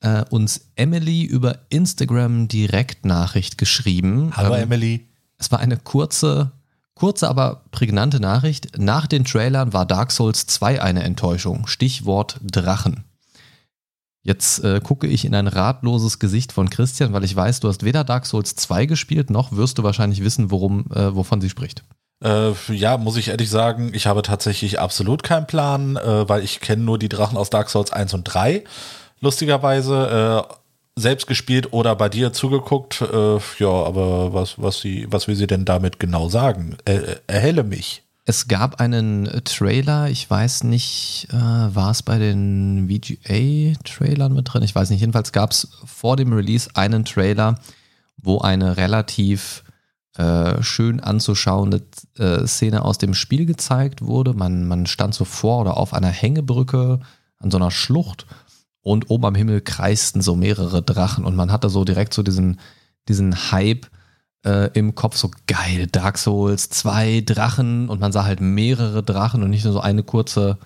hat äh, uns Emily über Instagram Direktnachricht geschrieben. Hallo Ähm, Emily. Es war eine kurze, kurze, aber prägnante Nachricht. Nach den Trailern war Dark Souls 2 eine Enttäuschung. Stichwort Drachen. Jetzt äh, gucke ich in ein ratloses Gesicht von Christian, weil ich weiß, du hast weder Dark Souls 2 gespielt, noch wirst du wahrscheinlich wissen, worum, äh, wovon sie spricht. Äh, ja, muss ich ehrlich sagen, ich habe tatsächlich absolut keinen Plan, äh, weil ich kenne nur die Drachen aus Dark Souls 1 und 3. Lustigerweise äh, selbst gespielt oder bei dir zugeguckt. Äh, ja, aber was, was, sie, was will sie denn damit genau sagen? Äh, erhelle mich. Es gab einen äh, Trailer, ich weiß nicht, äh, war es bei den VGA-Trailern mit drin? Ich weiß nicht. Jedenfalls gab es vor dem Release einen Trailer, wo eine relativ äh, schön anzuschauende äh, Szene aus dem Spiel gezeigt wurde. Man, man stand so vor oder auf einer Hängebrücke an so einer Schlucht und oben am Himmel kreisten so mehrere Drachen und man hatte so direkt so diesen, diesen Hype äh, im Kopf, so geil, Dark Souls, zwei Drachen und man sah halt mehrere Drachen und nicht nur so eine kurze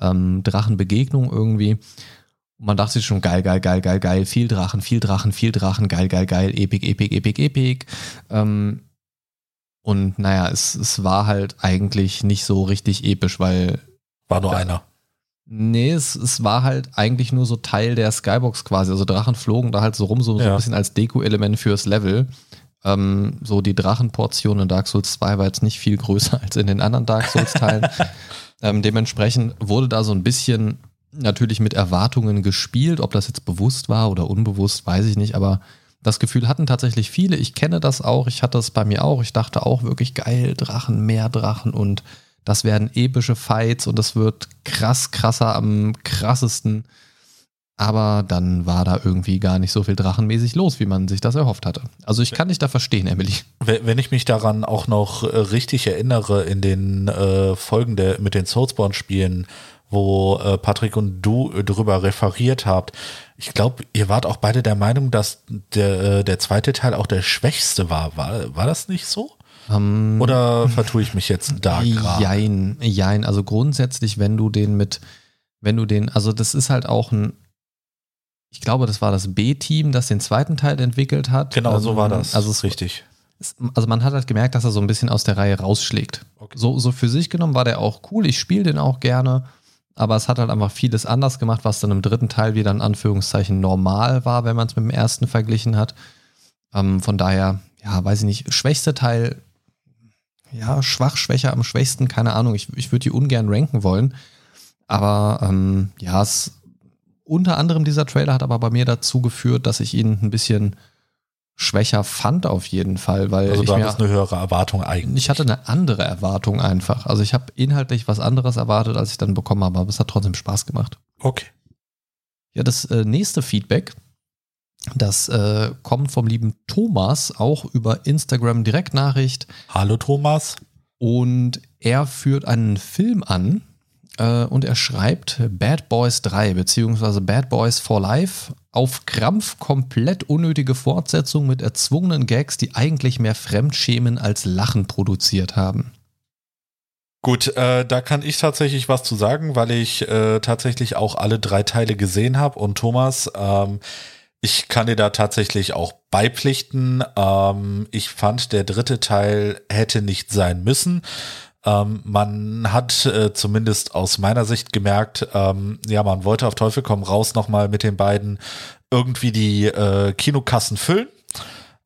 ähm, Drachenbegegnung irgendwie. Und man dachte sich schon, geil, geil, geil, geil, geil, viel Drachen, viel Drachen, viel Drachen, geil, geil, geil, epic, epic, epic, epic. Ähm, und naja, es, es war halt eigentlich nicht so richtig episch, weil War nur Ja. einer. Nee, es, es war halt eigentlich nur so Teil der Skybox quasi. Also Drachen flogen da halt so rum, so, so Ja. ein bisschen als Deko-Element fürs Level. Ähm, so die Drachenportion in Dark Souls 2 war jetzt nicht viel größer [LAUGHS] als in den anderen Dark Souls-Teilen. [LAUGHS] ähm, dementsprechend wurde da so ein bisschen natürlich mit Erwartungen gespielt. Ob das jetzt bewusst war oder unbewusst, weiß ich nicht. Aber das Gefühl hatten tatsächlich viele. Ich kenne das auch. Ich hatte es bei mir auch. Ich dachte auch wirklich geil, Drachen, mehr Drachen und das werden epische Fights und das wird krass krasser am krassesten. Aber dann war da irgendwie gar nicht so viel drachenmäßig los, wie man sich das erhofft hatte. Also ich kann dich da verstehen, Emily. Wenn ich mich daran auch noch äh, richtig erinnere, in den äh, Folgen der, mit den Soulsborne-Spielen wo äh, Patrick und du äh, drüber referiert habt. Ich glaube, ihr wart auch beide der Meinung, dass der, äh, der zweite Teil auch der schwächste war. War, war das nicht so? Ähm, Oder vertue ich mich jetzt da gerade? Jein, jein. Also grundsätzlich, wenn du den mit, wenn du den, also das ist halt auch ein, ich glaube, das war das B-Team, das den zweiten Teil entwickelt hat. Genau, so war Ähm, das. Also es, richtig. es, also man hat halt gemerkt, dass er so ein bisschen aus der Reihe rausschlägt. Okay. So, so für sich genommen war der auch cool. Ich spiele den auch gerne. Aber es hat halt einfach vieles anders gemacht, was dann im dritten Teil wieder in Anführungszeichen normal war, wenn man es mit dem ersten verglichen hat. Ähm, von daher, ja, weiß ich nicht, schwächste Teil, ja, schwach, schwächer am schwächsten, keine Ahnung. Ich, ich würde die ungern ranken wollen. Aber ähm, ja, es, unter anderem dieser Trailer hat aber bei mir dazu geführt, dass ich ihn ein bisschen schwächer fand auf jeden Fall, weil Also ich du mir, eine höhere Erwartung eigentlich. ich hatte eine andere Erwartung einfach. Also ich habe inhaltlich was anderes erwartet, als ich dann bekommen habe, aber es hat trotzdem Spaß gemacht. Okay. Ja, das äh, nächste Feedback, das äh, kommt vom lieben Thomas, auch über Instagram Direktnachricht. Hallo Thomas. Und er führt einen Film an äh, und er schreibt Bad Boys 3 beziehungsweise Bad Boys for Life auf Krampf komplett unnötige Fortsetzung mit erzwungenen Gags, die eigentlich mehr Fremdschämen als Lachen produziert haben. Gut, äh, da kann ich tatsächlich was zu sagen, weil ich äh, tatsächlich auch alle drei Teile gesehen habe. Und Thomas, ähm, ich kann dir da tatsächlich auch beipflichten. Ähm, ich fand, der dritte Teil hätte nicht sein müssen. Ähm, man hat äh, zumindest aus meiner Sicht gemerkt, ähm, ja, man wollte auf Teufel komm raus nochmal mit den beiden irgendwie die äh, Kinokassen füllen.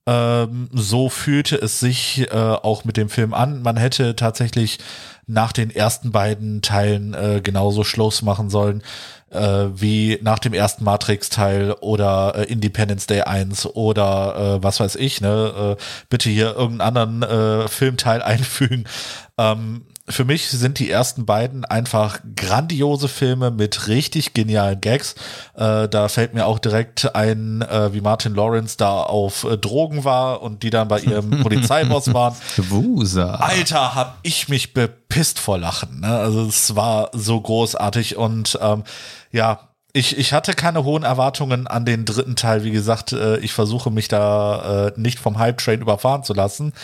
Ähm, so fühlte es sich äh, auch mit dem Film an. Man hätte tatsächlich nach den ersten beiden Teilen äh, genauso Schluss machen sollen äh, wie nach dem ersten Matrix-Teil oder äh, Independence Day 1 oder äh, was weiß ich, ne? Äh, bitte hier irgendeinen anderen Filmteil [LAUGHS] einfügen. Ähm, für mich sind die ersten beiden einfach grandiose Filme mit richtig genialen Gags. Äh, da fällt mir auch direkt ein, äh, wie Martin Lawrence da auf äh, Drogen war und die dann bei ihrem [LAUGHS] Polizeiboss waren. Wusa. Alter, hab ich mich bepisst vor Lachen. Ne? Also es war so großartig und ähm, ja, ich, ich hatte keine hohen Erwartungen an den dritten Teil. Wie gesagt, äh, ich versuche mich da äh, nicht vom Hype-Train überfahren zu lassen.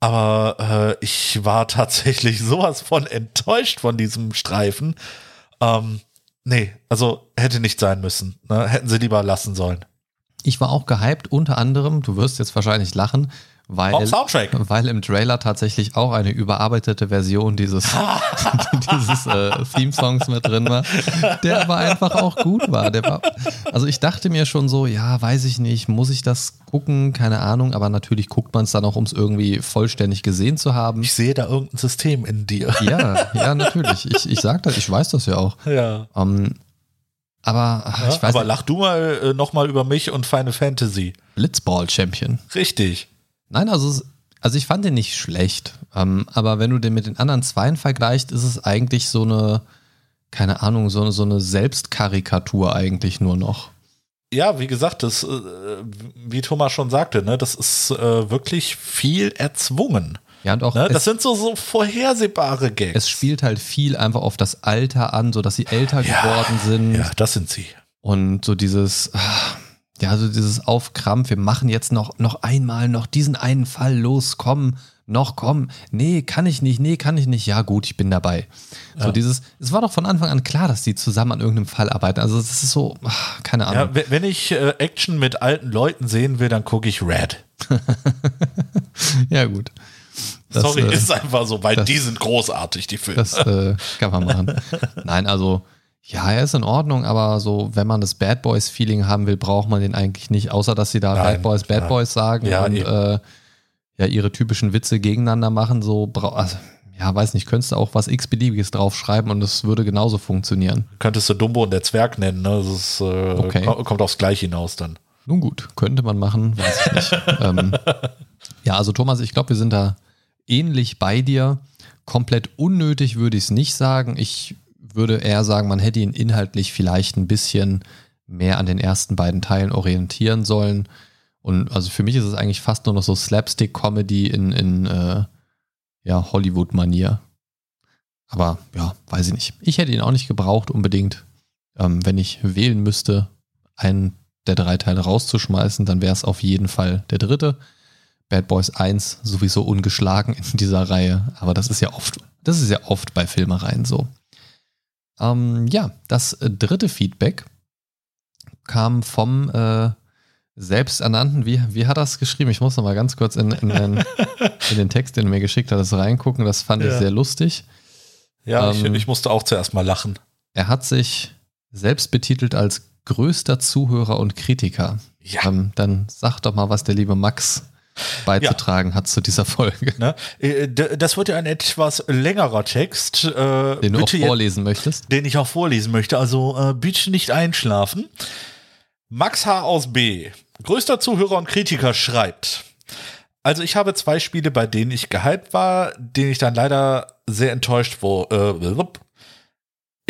Aber äh, ich war tatsächlich [LAUGHS] sowas von enttäuscht von diesem Streifen. Ähm, nee, also hätte nicht sein müssen. Ne? Hätten sie lieber lassen sollen. Ich war auch gehypt, unter anderem, du wirst jetzt wahrscheinlich lachen, weil, Soundtrack. weil im Trailer tatsächlich auch eine überarbeitete Version dieses, [LAUGHS] dieses äh, Theme-Songs mit drin war, der aber einfach auch gut war. Der war. Also ich dachte mir schon so, ja, weiß ich nicht, muss ich das gucken, keine Ahnung, aber natürlich guckt man es dann auch, um es irgendwie vollständig gesehen zu haben. Ich sehe da irgendein System in dir. Ja, ja, natürlich. Ich, ich sag das, ich weiß das ja auch. Ja. Ähm, aber ach, ich weiß aber nicht, lach du mal äh, noch mal über mich und Final Fantasy. Blitzball-Champion. Richtig. Nein, also, also ich fand den nicht schlecht. Ähm, aber wenn du den mit den anderen Zweien vergleichst, ist es eigentlich so eine, keine Ahnung, so, eine- so eine Selbstkarikatur eigentlich nur noch. Ja, wie gesagt, das, äh, wie Thomas schon sagte, ne, das ist äh, wirklich viel erzwungen. Ja, und auch Ne? Das sind so, so vorhersehbare Gags. es spielt halt viel einfach auf das Alter an, so dass sie älter Ja, geworden sind. ja, das sind sie. Und so dieses, ah, ja, so dieses Aufkrampf, wir machen jetzt noch, noch einmal noch diesen einen Fall los, komm, noch komm. Nee, kann ich nicht, nee, kann ich nicht. Ja, gut, ich bin dabei. So Ja. dieses, es war doch von Anfang an klar, dass die zusammen an irgendeinem Fall arbeiten. Also es ist so, ah, keine Ahnung. Ja, wenn- wenn ich äh, Action mit alten Leuten sehen will, dann gucke ich Red. [LAUGHS] Ja, gut. Das, Sorry, äh, ist einfach so, weil das- die sind großartig, die Filme. Das äh, kann man machen. [LAUGHS] Nein, also ja, er ist in Ordnung, aber so, wenn man das Bad Boys Feeling haben will, braucht man den eigentlich nicht, außer dass sie da Nein, Bad Boys, Bad klar. Boys sagen Ja, und äh, ja ihre typischen Witze gegeneinander machen. So, also, ja, weiß nicht, könntest du auch was x-beliebiges draufschreiben und es würde genauso funktionieren. Könntest du Dumbo und der Zwerg nennen, ne? Das ist, äh, Okay. ko- kommt aufs Gleiche hinaus dann. Nun gut, könnte man machen, weiß ich nicht. [LAUGHS] ähm, ja, also Thomas, ich glaube, wir sind da ähnlich bei dir. Komplett unnötig würde ich es nicht sagen. Ich würde eher sagen, man hätte ihn inhaltlich vielleicht ein bisschen mehr an den ersten beiden Teilen orientieren sollen. Und also für mich ist es eigentlich fast nur noch so Slapstick-Comedy in, in äh, ja, Hollywood-Manier. Aber ja, weiß ich nicht. Ich hätte ihn auch nicht gebraucht unbedingt. Ähm, wenn ich wählen müsste, einen der drei Teile rauszuschmeißen, dann wäre es auf jeden Fall der dritte. Bad Boys 1 sowieso ungeschlagen in dieser Reihe, aber das ist ja oft, das ist ja oft bei Filmereien so. Ähm, ja, das dritte Feedback kam vom äh, selbsternannten, wie, wie hat er es geschrieben? Ich muss noch mal ganz kurz in, in, den, [LAUGHS] in den Text, den er mir geschickt hat, reingucken. Das fand ja. ich sehr lustig. Ja, ähm, ich, ich musste auch zuerst mal lachen. Er hat sich selbst betitelt als größter Zuhörer und Kritiker. Ja. Ähm, dann sag doch mal, was der liebe Max beizutragen ja. hat zu dieser Folge. Ne? Äh, das wird ja ein etwas längerer Text. Äh, den du auch vorlesen möchtest. Den ich auch vorlesen möchte. Also äh, bitte nicht einschlafen. Max H. aus B., größter Zuhörer und Kritiker, schreibt. Also ich habe zwei Spiele, bei denen ich gehypt war, denen ich dann leider sehr enttäuscht wurde. Äh,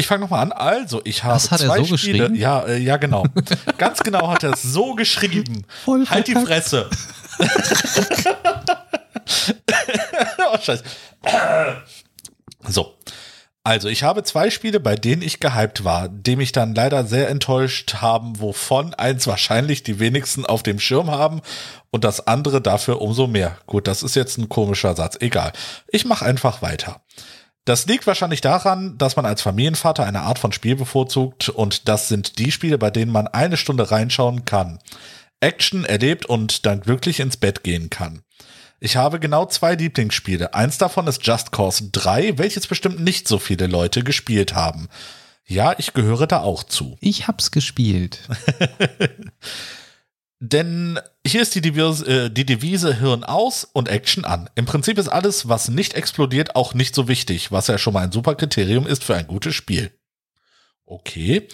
ich fange nochmal an. Also, ich habe das hat zwei er so Spiele. Geschrieben? Ja, äh, ja, genau. Ganz genau hat er es so geschrieben. Voll halt die Fresse. [LAUGHS] oh, scheiße. So. Also, ich habe zwei Spiele, bei denen ich gehypt war, dem ich dann leider sehr enttäuscht haben, wovon eins wahrscheinlich die wenigsten auf dem Schirm haben und das andere dafür umso mehr. Gut, das ist jetzt ein komischer Satz. Egal. Ich mache einfach weiter. Das liegt wahrscheinlich daran, dass man als Familienvater eine Art von Spiel bevorzugt und das sind die Spiele, bei denen man eine Stunde reinschauen kann, Action erlebt und dann glücklich ins Bett gehen kann. Ich habe genau zwei Lieblingsspiele. Eins davon ist Just Cause 3, welches bestimmt nicht so viele Leute gespielt haben. Ja, ich gehöre da auch zu. [LAUGHS] Ich hab's gespielt. Denn hier ist die Devise, äh, die Devise Hirn aus und Action an. Im Prinzip ist alles, was nicht explodiert, auch nicht so wichtig, was ja schon mal ein super Kriterium ist für ein gutes Spiel. Okay.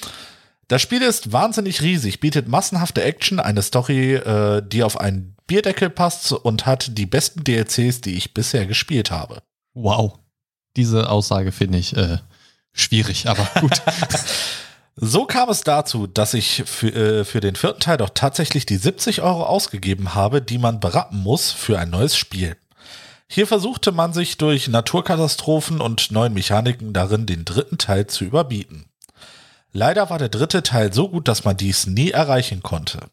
Das Spiel ist wahnsinnig riesig, bietet massenhafte Action, eine Story, äh, die auf einen Bierdeckel passt und hat die besten DLCs, die ich bisher gespielt habe. Wow. Diese Aussage finde ich äh, schwierig, aber [LAUGHS] gut. So kam es dazu, dass ich für, äh, für den vierten Teil doch tatsächlich die 70 Euro ausgegeben habe, die man berappen muss für ein neues Spiel. Hier versuchte man sich durch Naturkatastrophen und neuen Mechaniken darin den dritten Teil zu überbieten. Leider war der dritte Teil so gut, dass man dies nie erreichen konnte.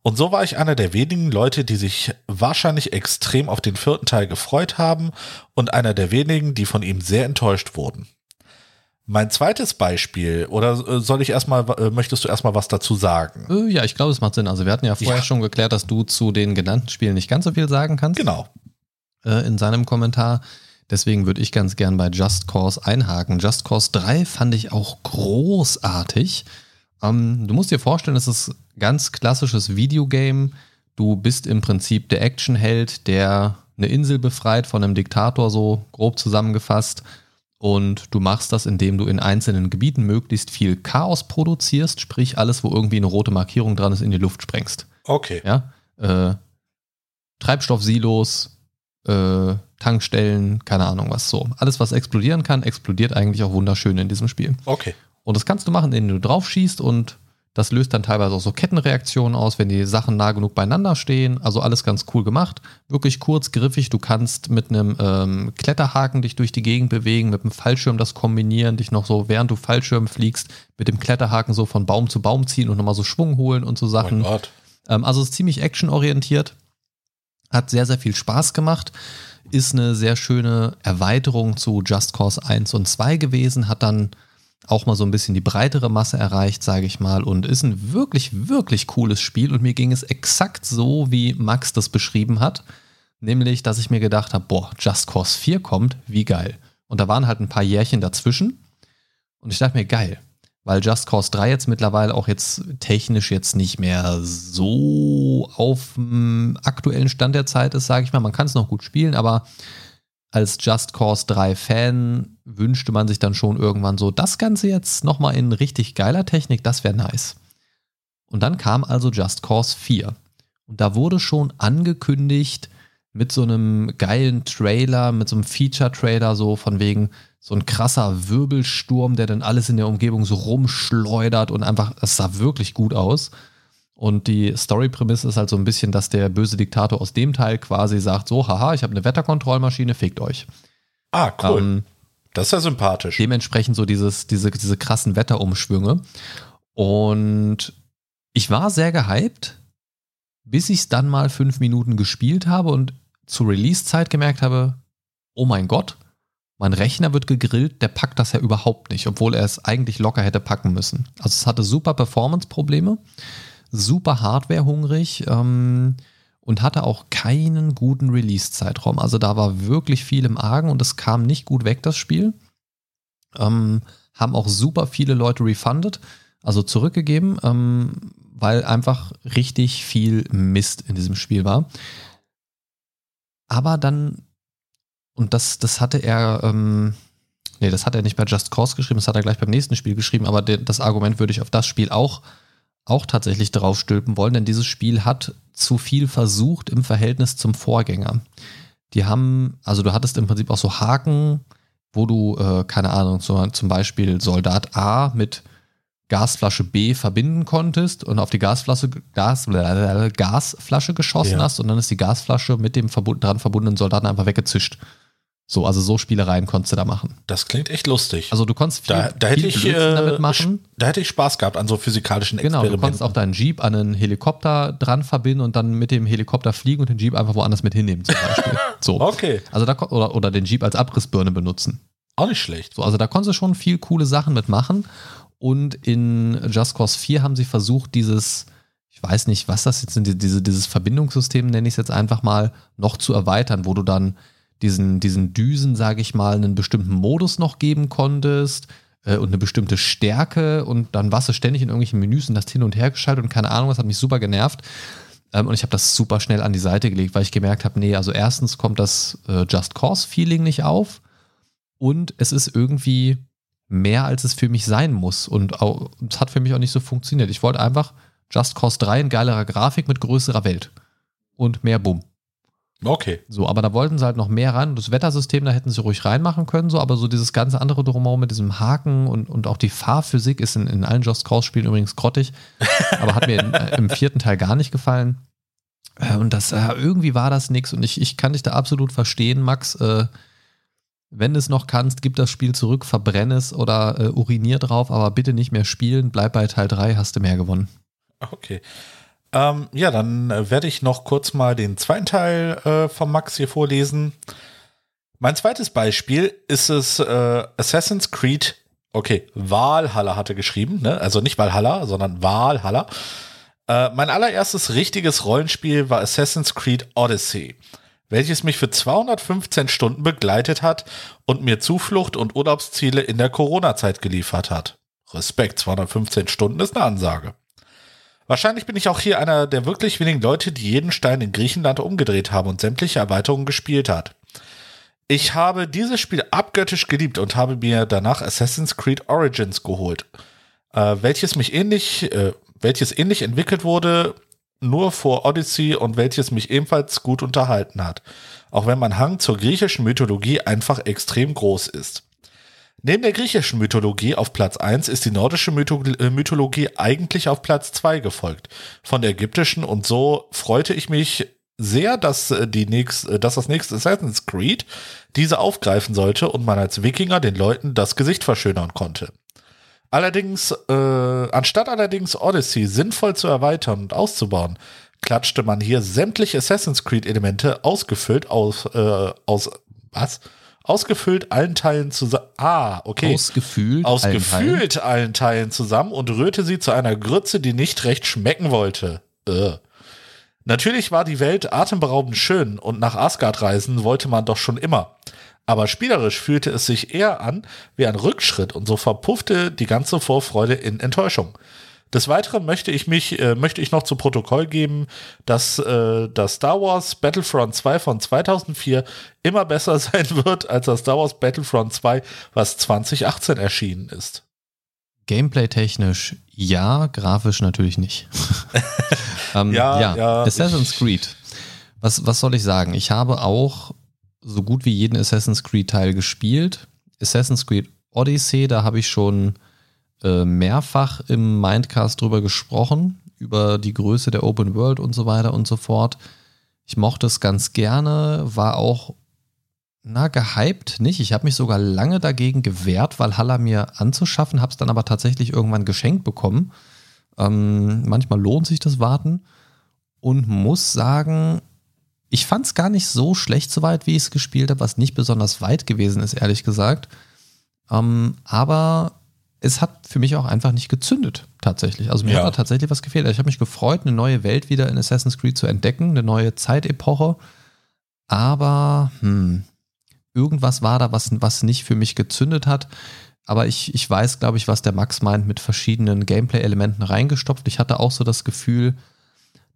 Und so war ich einer der wenigen Leute, die sich wahrscheinlich extrem auf den vierten Teil gefreut haben und einer der wenigen, die von ihm sehr enttäuscht wurden. Mein zweites Beispiel, oder äh, soll ich erstmal, äh, möchtest du erstmal was dazu sagen? Äh, ja, ich glaube, es macht Sinn. Also wir hatten ja vorher ja. schon geklärt, dass du zu den genannten Spielen nicht ganz so viel sagen kannst. Genau. In seinem Kommentar. Deswegen würde ich ganz gern bei Just Cause einhaken. Just Cause 3 fand ich auch großartig. Ähm, du musst dir vorstellen, es ist ganz klassisches Videogame. Du bist im Prinzip der Actionheld, der eine Insel befreit von einem Diktator, so grob zusammengefasst und du machst das, indem du in einzelnen Gebieten möglichst viel Chaos produzierst, sprich alles, wo irgendwie eine rote Markierung dran ist, in die Luft sprengst. Okay. Ja. Äh, Treibstoffsilos, äh, Tankstellen, keine Ahnung was so. Alles, was explodieren kann, explodiert eigentlich auch wunderschön in diesem Spiel. Okay. Und das kannst du machen, indem du drauf schießt und das löst dann teilweise auch so Kettenreaktionen aus, wenn die Sachen nah genug beieinander stehen. Also alles ganz cool gemacht. Wirklich kurz, griffig. Du kannst mit einem ähm, Kletterhaken dich durch die Gegend bewegen, mit einem Fallschirm das kombinieren, dich noch so, während du Fallschirm fliegst, mit dem Kletterhaken so von Baum zu Baum ziehen und nochmal so Schwung holen und so Sachen. Oh ähm, also es ist ziemlich actionorientiert. Hat sehr, sehr viel Spaß gemacht. Ist eine sehr schöne Erweiterung zu Just Cause 1 und 2 gewesen. Hat dann auch mal so ein bisschen die breitere Masse erreicht, sage ich mal, und ist ein wirklich, wirklich cooles Spiel. Und mir ging es exakt so, wie Max das beschrieben hat. Nämlich, dass ich mir gedacht habe, boah, Just Cause 4 kommt, wie geil. Und da waren halt ein paar Jährchen dazwischen. Und ich dachte mir, geil. Weil Just Cause 3 jetzt mittlerweile auch jetzt technisch jetzt nicht mehr so auf dem aktuellen Stand der Zeit ist, sage ich mal. Man kann es noch gut spielen, aber als Just Cause 3 Fan wünschte man sich dann schon irgendwann so, das Ganze jetzt nochmal in richtig geiler Technik, das wäre nice. Und dann kam also Just Cause 4. Und da wurde schon angekündigt mit so einem geilen Trailer, mit so einem Feature-Trailer, so von wegen so ein krasser Wirbelsturm, der dann alles in der Umgebung so rumschleudert und einfach, es sah wirklich gut aus. Und die Story-Prämisse ist halt so ein bisschen, dass der böse Diktator aus dem Teil quasi sagt: So, haha, ich habe eine Wetterkontrollmaschine, fickt euch. Ah, cool. Ähm, Das ist ja sympathisch. Dementsprechend so dieses, diese, diese krassen Wetterumschwünge. Und ich war sehr gehypt, bis ich es dann mal fünf Minuten gespielt habe und zur Release-Zeit gemerkt habe, oh mein Gott, mein Rechner wird gegrillt, der packt das ja überhaupt nicht, obwohl er es eigentlich locker hätte packen müssen. Also es hatte super Performance-Probleme, super Hardware-hungrig ähm, und hatte auch keinen guten Release-Zeitraum. Also da war wirklich viel im Argen und es kam nicht gut weg, das Spiel. Ähm, haben auch super viele Leute refunded, also zurückgegeben, ähm, weil einfach richtig viel Mist in diesem Spiel war. Aber dann, und das, das hatte er, ähm, nee, das hat er nicht bei Just Cause geschrieben, das hat er gleich beim nächsten Spiel geschrieben, aber de, das Argument würde ich auf das Spiel auch, auch tatsächlich drauf stülpen wollen, denn dieses Spiel hat zu viel versucht im Verhältnis zum Vorgänger. Die haben, also du hattest im Prinzip auch so Haken, wo du, äh, keine Ahnung, so, zum Beispiel Soldat A mit Gasflasche B verbinden konntest und auf die Gasflasche, Gas, Gasflasche geschossen Ja. hast und dann ist die Gasflasche mit dem verbund, dran verbundenen Soldaten einfach weggezischt. So, also so Spielereien konntest du da machen. Das klingt echt lustig. Also du konntest viel, da, da hätte viel ich Blödsinn äh, damit machen. Da hätte ich Spaß gehabt an so physikalischen Genau, du Experimenten. konntest auch deinen Jeep an einen Helikopter dran verbinden und dann mit dem Helikopter fliegen und den Jeep einfach woanders mit hinnehmen zum Beispiel. [LAUGHS] So. Okay, Also da, oder, oder den Jeep als Abrissbirne benutzen. auch nicht schlecht. So, also da konntest du schon viel coole Sachen mitmachen. Und in Just Cause 4 haben sie versucht, dieses, ich weiß nicht, was das jetzt sind, die- diese, dieses Verbindungssystem, nenne ich es jetzt einfach mal, noch zu erweitern, wo du dann diesen, diesen Düsen, sage ich mal, einen bestimmten Modus noch geben konntest äh, und eine bestimmte Stärke und dann warst du ständig in irgendwelchen Menüs und hast hin und her geschaltet und keine Ahnung, das hat mich super genervt. Ähm, und ich habe das super schnell an die Seite gelegt, weil ich gemerkt habe, nee, also erstens kommt das äh, Just Cause-Feeling nicht auf und es ist irgendwie mehr, als es für mich sein muss. Und es hat für mich auch nicht so funktioniert. Ich wollte einfach Just Cause 3 in geilerer Grafik mit größerer Welt. Und mehr Bumm. Okay. So, aber da wollten sie halt noch mehr rein. Das Wettersystem, da hätten sie ruhig reinmachen können, so, aber so dieses ganze andere drumherum mit diesem Haken und, und auch die Fahrphysik ist in, in allen Just Cause-Spielen übrigens grottig, [LAUGHS] aber hat mir in, äh, im vierten Teil gar nicht gefallen. Äh, und das, äh, irgendwie war das nix. Und ich, ich kann dich da absolut verstehen, Max. Äh, wenn du es noch kannst, gib das Spiel zurück, verbrenn es oder äh, urinier drauf, aber bitte nicht mehr spielen. Bleib bei Teil 3, hast du mehr gewonnen. Okay. Ähm, ja, dann äh, werde ich noch kurz mal den zweiten Teil äh, von Max hier vorlesen. Mein zweites Beispiel ist es äh, Assassin's Creed. Okay, Valhalla hatte geschrieben, ne? Also nicht Valhalla, sondern Valhalla. Äh, mein allererstes richtiges Rollenspiel war Assassin's Creed Odyssey, welches mich für 215 Stunden begleitet hat und mir Zuflucht und Urlaubsziele in der Corona-Zeit geliefert hat. Respekt, 215 Stunden ist eine Ansage. Wahrscheinlich bin ich auch hier einer der wirklich wenigen Leute, die jeden Stein in Griechenland umgedreht haben und sämtliche Erweiterungen gespielt hat. Ich habe dieses Spiel abgöttisch geliebt und habe mir danach Assassin's Creed Origins geholt, äh, welches mich ähnlich, äh, welches ähnlich entwickelt wurde, nur vor Odyssey und welches mich ebenfalls gut unterhalten hat, auch wenn mein Hang zur griechischen Mythologie einfach extrem groß ist. Neben der griechischen Mythologie auf Platz 1 ist die nordische äh, Mythologie eigentlich auf Platz 2 gefolgt von der ägyptischen und so freute ich mich sehr, dass, äh, die nächst, äh, dass das nächste Assassin's Creed diese aufgreifen sollte und man als Wikinger den Leuten das Gesicht verschönern konnte. Allerdings, äh, anstatt allerdings Odyssey sinnvoll zu erweitern und auszubauen, klatschte man hier sämtliche Assassin's Creed Elemente ausgefüllt aus, äh, aus, was? Ausgefüllt allen Teilen zusammen. Ah, okay. Ausgefühlt. Aus allen allen Teilen zusammen und rührte sie zu einer Grütze, die nicht recht schmecken wollte. Äh. Natürlich war die Welt atemberaubend schön und nach Asgard reisen wollte man doch schon immer. Aber spielerisch fühlte es sich eher an wie ein Rückschritt und so verpuffte die ganze Vorfreude in Enttäuschung. Des Weiteren möchte ich mich, äh, möchte ich noch zu Protokoll geben, dass äh, das Star Wars Battlefront 2 von 2004 immer besser [LAUGHS] sein wird als das Star Wars Battlefront 2, was 2018 erschienen ist. Gameplay-technisch ja, grafisch natürlich nicht. [LAUGHS] ähm, Ja, ja, Assassin's ich- Creed. Was, was soll ich sagen? Ich habe auch so gut wie jeden Assassin's Creed-Teil gespielt. Assassin's Creed Odyssey, da habe ich schon äh, mehrfach im Mindcast drüber gesprochen, über die Größe der Open World und so weiter und so fort. Ich mochte es ganz gerne, war auch na, gehypt nicht. Ich habe mich sogar lange dagegen gewehrt, Valhalla mir anzuschaffen, habe es dann aber tatsächlich irgendwann geschenkt bekommen. Ähm, manchmal lohnt sich das Warten und muss sagen, ich fand es gar nicht so schlecht soweit, wie ich es gespielt habe, was nicht besonders weit gewesen ist, ehrlich gesagt. Ähm, aber es hat für mich auch einfach nicht gezündet, tatsächlich. Also mir Ja. hat da tatsächlich was gefehlt. Ich habe mich gefreut, eine neue Welt wieder in Assassin's Creed zu entdecken, eine neue Zeitepoche. Aber hm, irgendwas war da, was, was nicht für mich gezündet hat. Aber ich, ich weiß, glaube ich, was der Max meint mit verschiedenen Gameplay-Elementen reingestopft. Ich hatte auch so das Gefühl,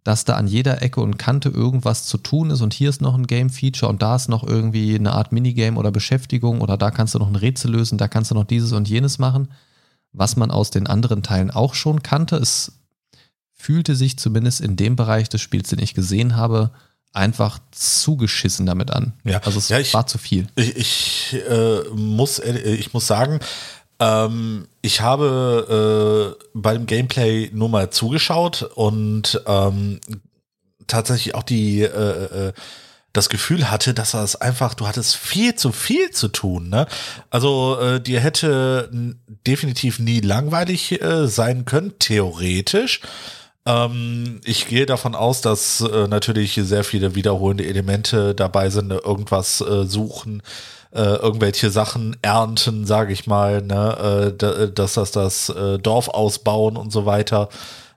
dass da an jeder Ecke und Kante irgendwas zu tun ist und hier ist noch ein Game-Feature und da ist noch irgendwie eine Art Minigame oder Beschäftigung oder da kannst du noch ein Rätsel lösen, da kannst du noch dieses und jenes machen, was man aus den anderen Teilen auch schon kannte. Es fühlte sich zumindest in dem Bereich des Spiels, den ich gesehen habe, einfach zugeschissen damit an. Ja. Also es Ja, ich- war zu viel. Ich, ich, äh, muss, äh, ich muss sagen, ähm, ich habe äh, beim Gameplay nur mal zugeschaut und ähm, tatsächlich auch die äh, äh, das Gefühl hatte, dass das einfach, du hattest viel zu viel zu tun. Ne? Also äh, dir hätte definitiv nie langweilig äh, sein können, theoretisch. Ähm, ich gehe davon aus, dass äh, natürlich sehr viele wiederholende Elemente dabei sind, ne, irgendwas äh, suchen, äh, irgendwelche Sachen ernten, sage ich mal, ne, äh, da, dass das das äh, Dorf ausbauen und so weiter,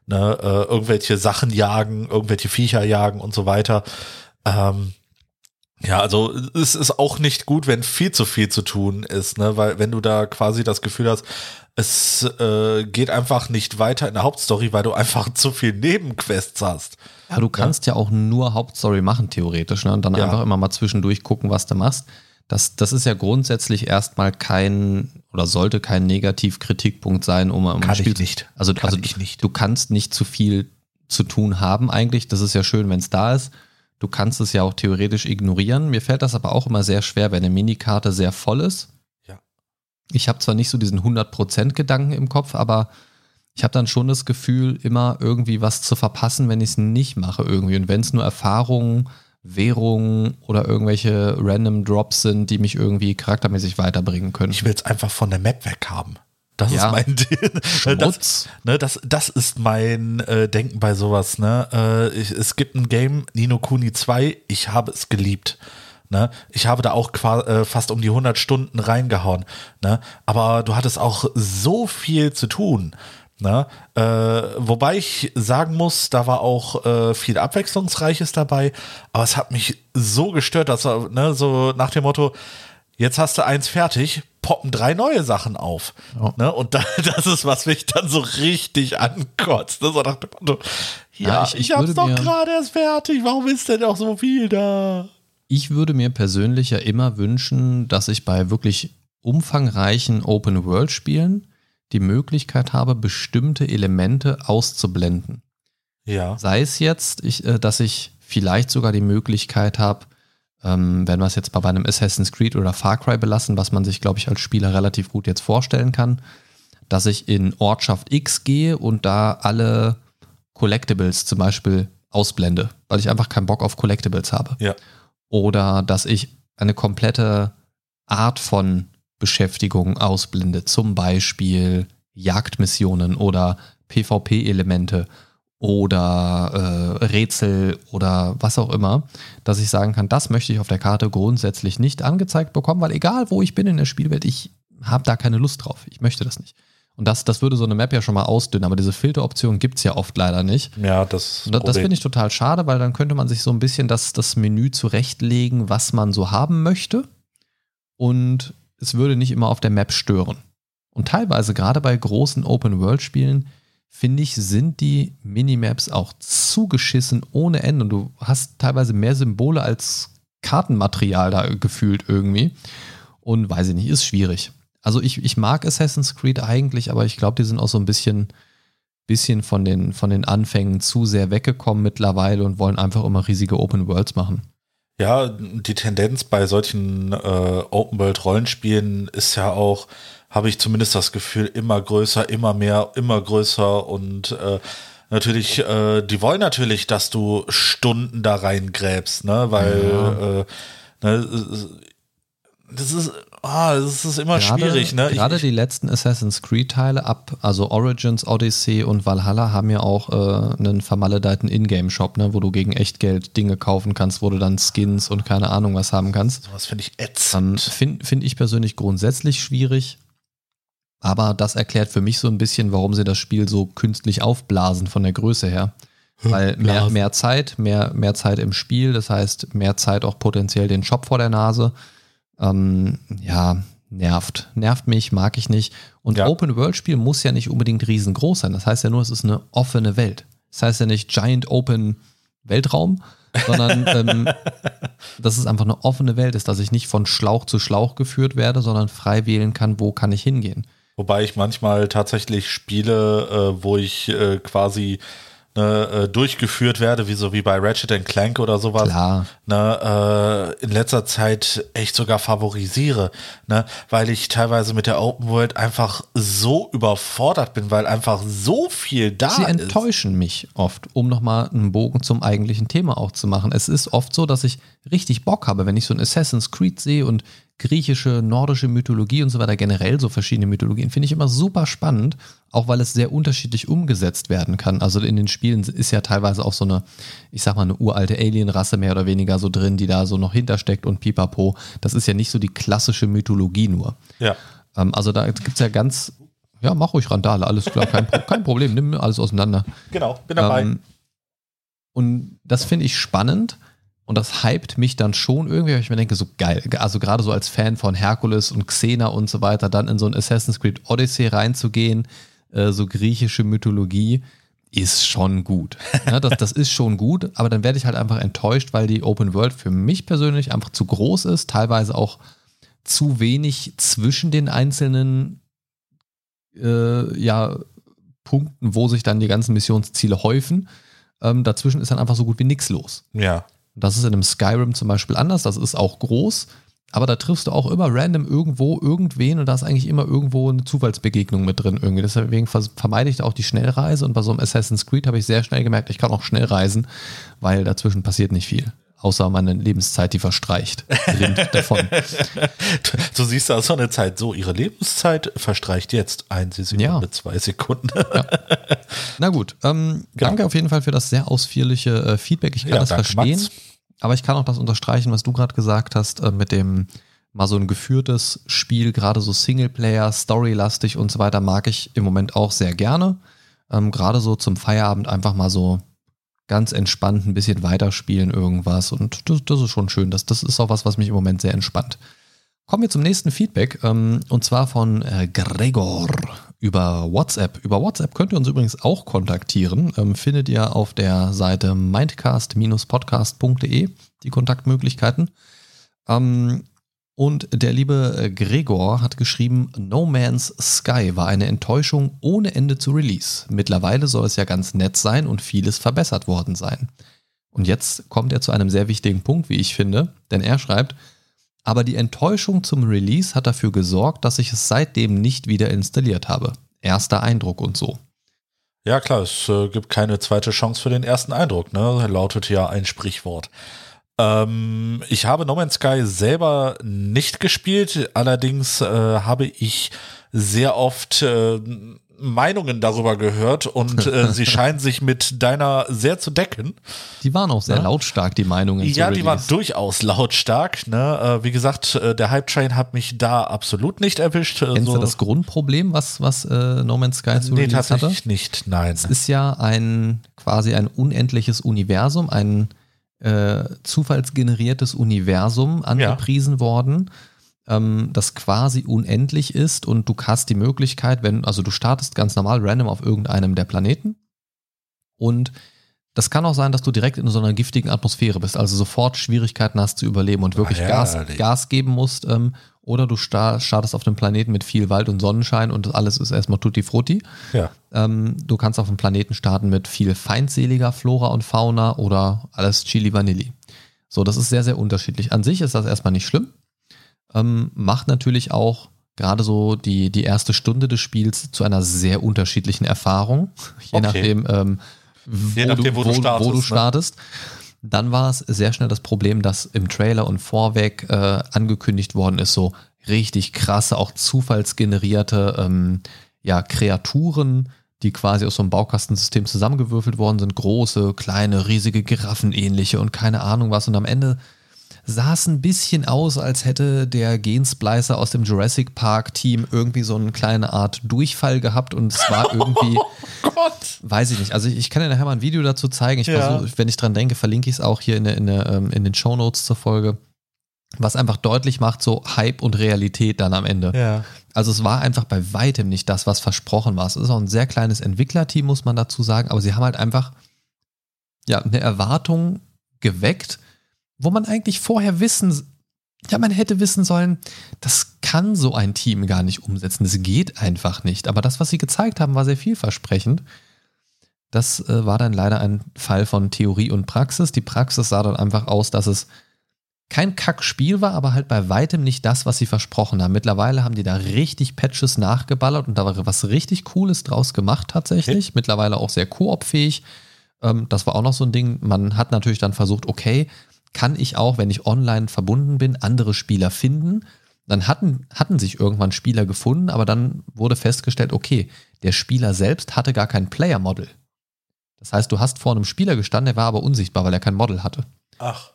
ne, äh, irgendwelche Sachen jagen, irgendwelche Viecher jagen und so weiter. Ähm, ja, also es ist auch nicht gut, wenn viel zu viel zu tun ist, ne, weil wenn du da quasi das Gefühl hast, es äh, geht einfach nicht weiter in der Hauptstory, weil du einfach [LAUGHS] zu viel Nebenquests hast. Ja, du kannst ja, auch nur Hauptstory machen, theoretisch, ne? Und dann Ja. einfach immer mal zwischendurch gucken, was du machst. Das, das ist ja grundsätzlich erstmal kein oder sollte kein Negativ-Kritikpunkt sein, um um Kann Spiel ich nicht. Also, Kann also ich nicht. du kannst nicht zu viel zu tun haben eigentlich. Das ist ja schön, wenn es da ist. Du kannst es ja auch theoretisch ignorieren. Mir fällt das aber auch immer sehr schwer, wenn eine Minikarte sehr voll ist. Ja. Ich habe zwar nicht so diesen 100% Gedanken im Kopf, aber ich habe dann schon das Gefühl, immer irgendwie was zu verpassen, wenn ich es nicht mache irgendwie. Und wenn es nur Erfahrungen, Währungen oder irgendwelche random Drops sind, die mich irgendwie charaktermäßig weiterbringen können. Ich will es einfach von der Map weg haben. Das Ja. ist mein. [LAUGHS] Das, ne, das, das ist mein äh, Denken bei sowas. Ne? Äh, ich, es gibt ein Game, Nino Kuni 2, ich habe es geliebt. Ne? Ich habe da auch äh, fast um die 100 Stunden reingehauen. Ne? Aber du hattest auch so viel zu tun. Ne? Äh, wobei ich sagen muss, da war auch äh, viel Abwechslungsreiches dabei, aber es hat mich so gestört, dass er, ne, so nach dem Motto, jetzt hast du eins fertig, poppen drei neue Sachen auf. Ja. Ne? Und da, [LAUGHS] das ist, was mich dann so richtig ankotzt. Ne? So nach dem Motto, ja, Ja, ich, ich- ich hab's doch gerade erst fertig, warum ist denn auch so viel da? Ich würde mir persönlich ja immer wünschen, dass ich bei wirklich umfangreichen Open-World-Spielen die Möglichkeit habe, bestimmte Elemente auszublenden. Ja. Sei es jetzt, ich, äh, dass ich vielleicht sogar die Möglichkeit habe, ähm, wenn wir es jetzt bei einem Assassin's Creed oder Far Cry belassen, was man sich, glaube ich, als Spieler relativ gut jetzt vorstellen kann, dass ich in Ortschaft X gehe und da alle Collectibles zum Beispiel ausblende, weil ich einfach keinen Bock auf Collectibles habe. Ja. Oder dass ich eine komplette Art von Beschäftigung ausblende, zum Beispiel Jagdmissionen oder PvP-Elemente oder äh, Rätsel oder was auch immer, dass ich sagen kann, das möchte ich auf der Karte grundsätzlich nicht angezeigt bekommen, weil egal wo ich bin in der Spielwelt, ich habe da keine Lust drauf. Ich möchte das nicht. Und das, das würde so eine Map ja schon mal ausdünnen, aber diese Filteroption gibt es ja oft leider nicht. Ja, das, das, das finde ich total schade, weil dann könnte man sich so ein bisschen das, das Menü zurechtlegen, was man so haben möchte. Und es würde nicht immer auf der Map stören. Und teilweise, gerade bei großen Open-World-Spielen, finde ich, sind die Minimaps auch zugeschissen ohne Ende. Und du hast teilweise mehr Symbole als Kartenmaterial da gefühlt irgendwie. Und weiß ich nicht, ist schwierig. Also ich, ich mag Assassin's Creed eigentlich, aber ich glaube, die sind auch so ein bisschen, bisschen von den, von den Anfängen zu sehr weggekommen mittlerweile und wollen einfach immer riesige Open Worlds machen. Ja, die Tendenz bei solchen äh, Open-World-Rollenspielen ist ja auch, habe ich zumindest das Gefühl, immer größer, immer mehr, immer größer und äh, natürlich, äh, die wollen natürlich, dass du Stunden da reingräbst, ne, weil Ja. äh, ne, das ist, ah, das ist immer Gerade, schwierig, ne? gerade ich, die letzten Assassin's Creed-Teile ab, also Origins, Odyssey und Valhalla haben ja auch äh, einen vermaledeiten Ingame-Shop, ne, wo du gegen Echtgeld Dinge kaufen kannst, wo du dann Skins und keine Ahnung was haben kannst. sowas finde ich Ähm, ätzend. Finde find ich persönlich grundsätzlich schwierig. Aber das erklärt für mich so ein bisschen, warum sie das Spiel so künstlich aufblasen von der Größe her. Weil mehr, mehr Zeit, mehr, mehr Zeit im Spiel, das heißt mehr Zeit auch potenziell den Shop vor der Nase. Ähm, ja, nervt. Nervt mich, mag ich nicht. Und Ja. Open-World-Spiel muss ja nicht unbedingt riesengroß sein. Das heißt ja nur, es ist eine offene Welt. Das heißt ja nicht Giant Open Weltraum, sondern [LAUGHS] ähm, dass es einfach eine offene Welt ist, dass ich nicht von Schlauch zu Schlauch geführt werde, sondern frei wählen kann, wo kann ich hingehen. Wobei ich manchmal tatsächlich spiele, äh, wo ich äh, quasi ne, äh, durchgeführt werde, wie so wie bei Ratchet Clank oder sowas. Klar. Ne, äh, in letzter Zeit echt sogar favorisiere, ne, weil ich teilweise mit der Open World einfach so überfordert bin, weil einfach so viel da Sie ist. enttäuschen mich oft, um nochmal einen Bogen zum eigentlichen Thema auch zu machen. Es ist oft so, dass ich richtig Bock habe, wenn ich so ein Assassin's Creed sehe und griechische, nordische Mythologie und so weiter, generell so verschiedene Mythologien, finde ich immer super spannend, auch weil es sehr unterschiedlich umgesetzt werden kann. Also in den Spielen ist ja teilweise auch so eine, ich sag mal, eine uralte Alien-Rasse mehr oder weniger so drin, die da so noch hintersteckt und pipapo. Das ist ja nicht so die klassische Mythologie nur. Ja. Ähm, also da gibt es ja ganz, ja, mach ruhig Randale, alles klar, kein, kein Problem, nimm alles auseinander. Genau, bin dabei. Ähm, und das finde ich spannend und das hypt mich dann schon irgendwie, weil ich mir denke, so geil. Also gerade so als Fan von Herkules und Xena und so weiter, dann in so ein Assassin's Creed Odyssey reinzugehen, äh, so griechische Mythologie, ist schon gut. Ja, [LAUGHS] das, das ist schon gut, aber dann werde ich halt einfach enttäuscht, weil die Open World für mich persönlich einfach zu groß ist, teilweise auch zu wenig zwischen den einzelnen äh, ja, Punkten, wo sich dann die ganzen Missionsziele häufen. Ähm, dazwischen ist dann einfach so gut wie nichts los. ja. Das ist in einem Skyrim zum Beispiel anders, das ist auch groß, aber da triffst du auch immer random irgendwo irgendwen und da ist eigentlich immer irgendwo eine Zufallsbegegnung mit drin irgendwie. Deswegen vermeide ich da auch die Schnellreise und bei so einem Assassin's Creed habe ich sehr schnell gemerkt, ich kann auch schnell reisen, weil dazwischen passiert nicht viel. Außer meine Lebenszeit, die verstreicht. [LAUGHS] Davon. Du siehst da so eine Zeit, so ihre Lebenszeit verstreicht jetzt eine Sekunde, Ja. zwei Sekunden. Na gut, ähm, danke auf jeden Fall für das sehr ausführliche äh, Feedback. Ich kann Ja, das verstehen, Mats. Aber ich kann auch das unterstreichen, was du gerade gesagt hast, äh, mit dem mal so ein geführtes Spiel, gerade so Singleplayer, Storylastig und so weiter, mag ich im Moment auch sehr gerne. Ähm, gerade so zum Feierabend einfach mal so ganz entspannt ein bisschen weiterspielen irgendwas und das, das ist schon schön. Das, das ist auch was, was mich im Moment sehr entspannt. Kommen wir zum nächsten Feedback ähm, und zwar von äh, Gregor über WhatsApp. Über WhatsApp könnt ihr uns übrigens auch kontaktieren. Ähm, findet ihr auf der Seite mindcast-podcast.de die Kontaktmöglichkeiten. Ähm, und der liebe äh, Gregor hat geschrieben, No Man's Sky war eine Enttäuschung ohne Ende zu Release. Mittlerweile soll es ja ganz nett sein und vieles verbessert worden sein. Und jetzt kommt er zu einem sehr wichtigen Punkt, wie ich finde, denn er schreibt, aber die Enttäuschung zum Release hat dafür gesorgt, dass ich es seitdem nicht wieder installiert habe. Erster Eindruck und so. Ja, klar, es äh, gibt keine zweite Chance für den ersten Eindruck, ne? Lautet ja ein Sprichwort. Ähm, ich habe No Man's Sky selber nicht gespielt, allerdings äh, habe ich sehr oft äh, Meinungen darüber gehört und äh, [LAUGHS] sie scheinen sich mit deiner sehr zu decken. Die waren auch sehr Ja. lautstark, die Meinungen. Ja, die waren durchaus lautstark. Ne? Äh, wie gesagt, äh, der Hype Train hat mich da absolut nicht erwischt. Äh, Kennst so- du das Grundproblem, was, was äh, No Man's Sky zu Nee, Release hatte? tatsächlich nicht. Nein. Es ist ja ein quasi ein unendliches Universum, ein äh, zufallsgeneriertes Universum angepriesen worden, ähm, das quasi unendlich ist und du hast die Möglichkeit, wenn, also du startest ganz normal random auf irgendeinem der Planeten und das kann auch sein, dass du direkt in so einer giftigen Atmosphäre bist, also sofort Schwierigkeiten hast zu überleben und wirklich Ah, Gas. Gas geben musst. Ähm, oder du sta- startest auf einem Planeten mit viel Wald und Sonnenschein und alles ist erstmal tutti frutti. Ja. Ähm, du kannst auf einem Planeten starten mit viel feindseliger Flora und Fauna oder alles Chili Vanilli. So, das ist sehr, sehr unterschiedlich. An sich ist das erstmal nicht schlimm. Ähm, macht natürlich auch gerade so die, die erste Stunde des Spiels zu einer sehr unterschiedlichen Erfahrung. [LAUGHS] Je Okay. nachdem, ähm, wo, Je nachdem, du, wo du startest, Wo du ne? startest. Dann war es sehr schnell das Problem, dass im Trailer und vorweg äh, angekündigt worden ist, so richtig krasse, auch zufallsgenerierte ähm, ja, Kreaturen, die quasi aus so einem Baukastensystem zusammengewürfelt worden sind. Große, kleine, riesige Giraffenähnliche und keine Ahnung was. Und am Ende sah es ein bisschen aus, als hätte der Gensplicer aus dem Jurassic Park Team irgendwie so eine kleine Art Durchfall gehabt und es war [LAUGHS] irgendwie, oh Gott. weiß ich nicht. Also ich kann dir nachher mal ein Video dazu zeigen. Ich ja. versuche, wenn ich dran denke, verlinke ich es auch hier in, der, in, der, ähm, in den Show Notes zur Folge was einfach deutlich macht, so Hype und Realität dann am Ende. Ja. Also es war einfach bei weitem nicht das, was versprochen war. Es ist auch ein sehr kleines Entwicklerteam, muss man dazu sagen, aber sie haben halt einfach ja, eine Erwartung geweckt, wo man eigentlich vorher wissen, ja, man hätte wissen sollen, das kann so ein Team gar nicht umsetzen. Das geht einfach nicht. Aber das, was sie gezeigt haben, war sehr vielversprechend. Das äh, war dann leider ein Fall von Theorie und Praxis. Die Praxis sah dann einfach aus, dass es kein Kackspiel war, aber halt bei weitem nicht das, was sie versprochen haben. Mittlerweile haben die da richtig Patches nachgeballert und da war was richtig Cooles draus gemacht tatsächlich. Okay. Mittlerweile auch sehr koopfähig. Ähm, das war auch noch so ein Ding. Man hat natürlich dann versucht, okay, kann ich auch, wenn ich online verbunden bin, andere Spieler finden. Dann hatten, hatten sich irgendwann Spieler gefunden, aber dann wurde festgestellt, okay, der Spieler selbst hatte gar kein Player-Model. Das heißt, du hast vor einem Spieler gestanden, der war aber unsichtbar, weil er kein Model hatte. Ach.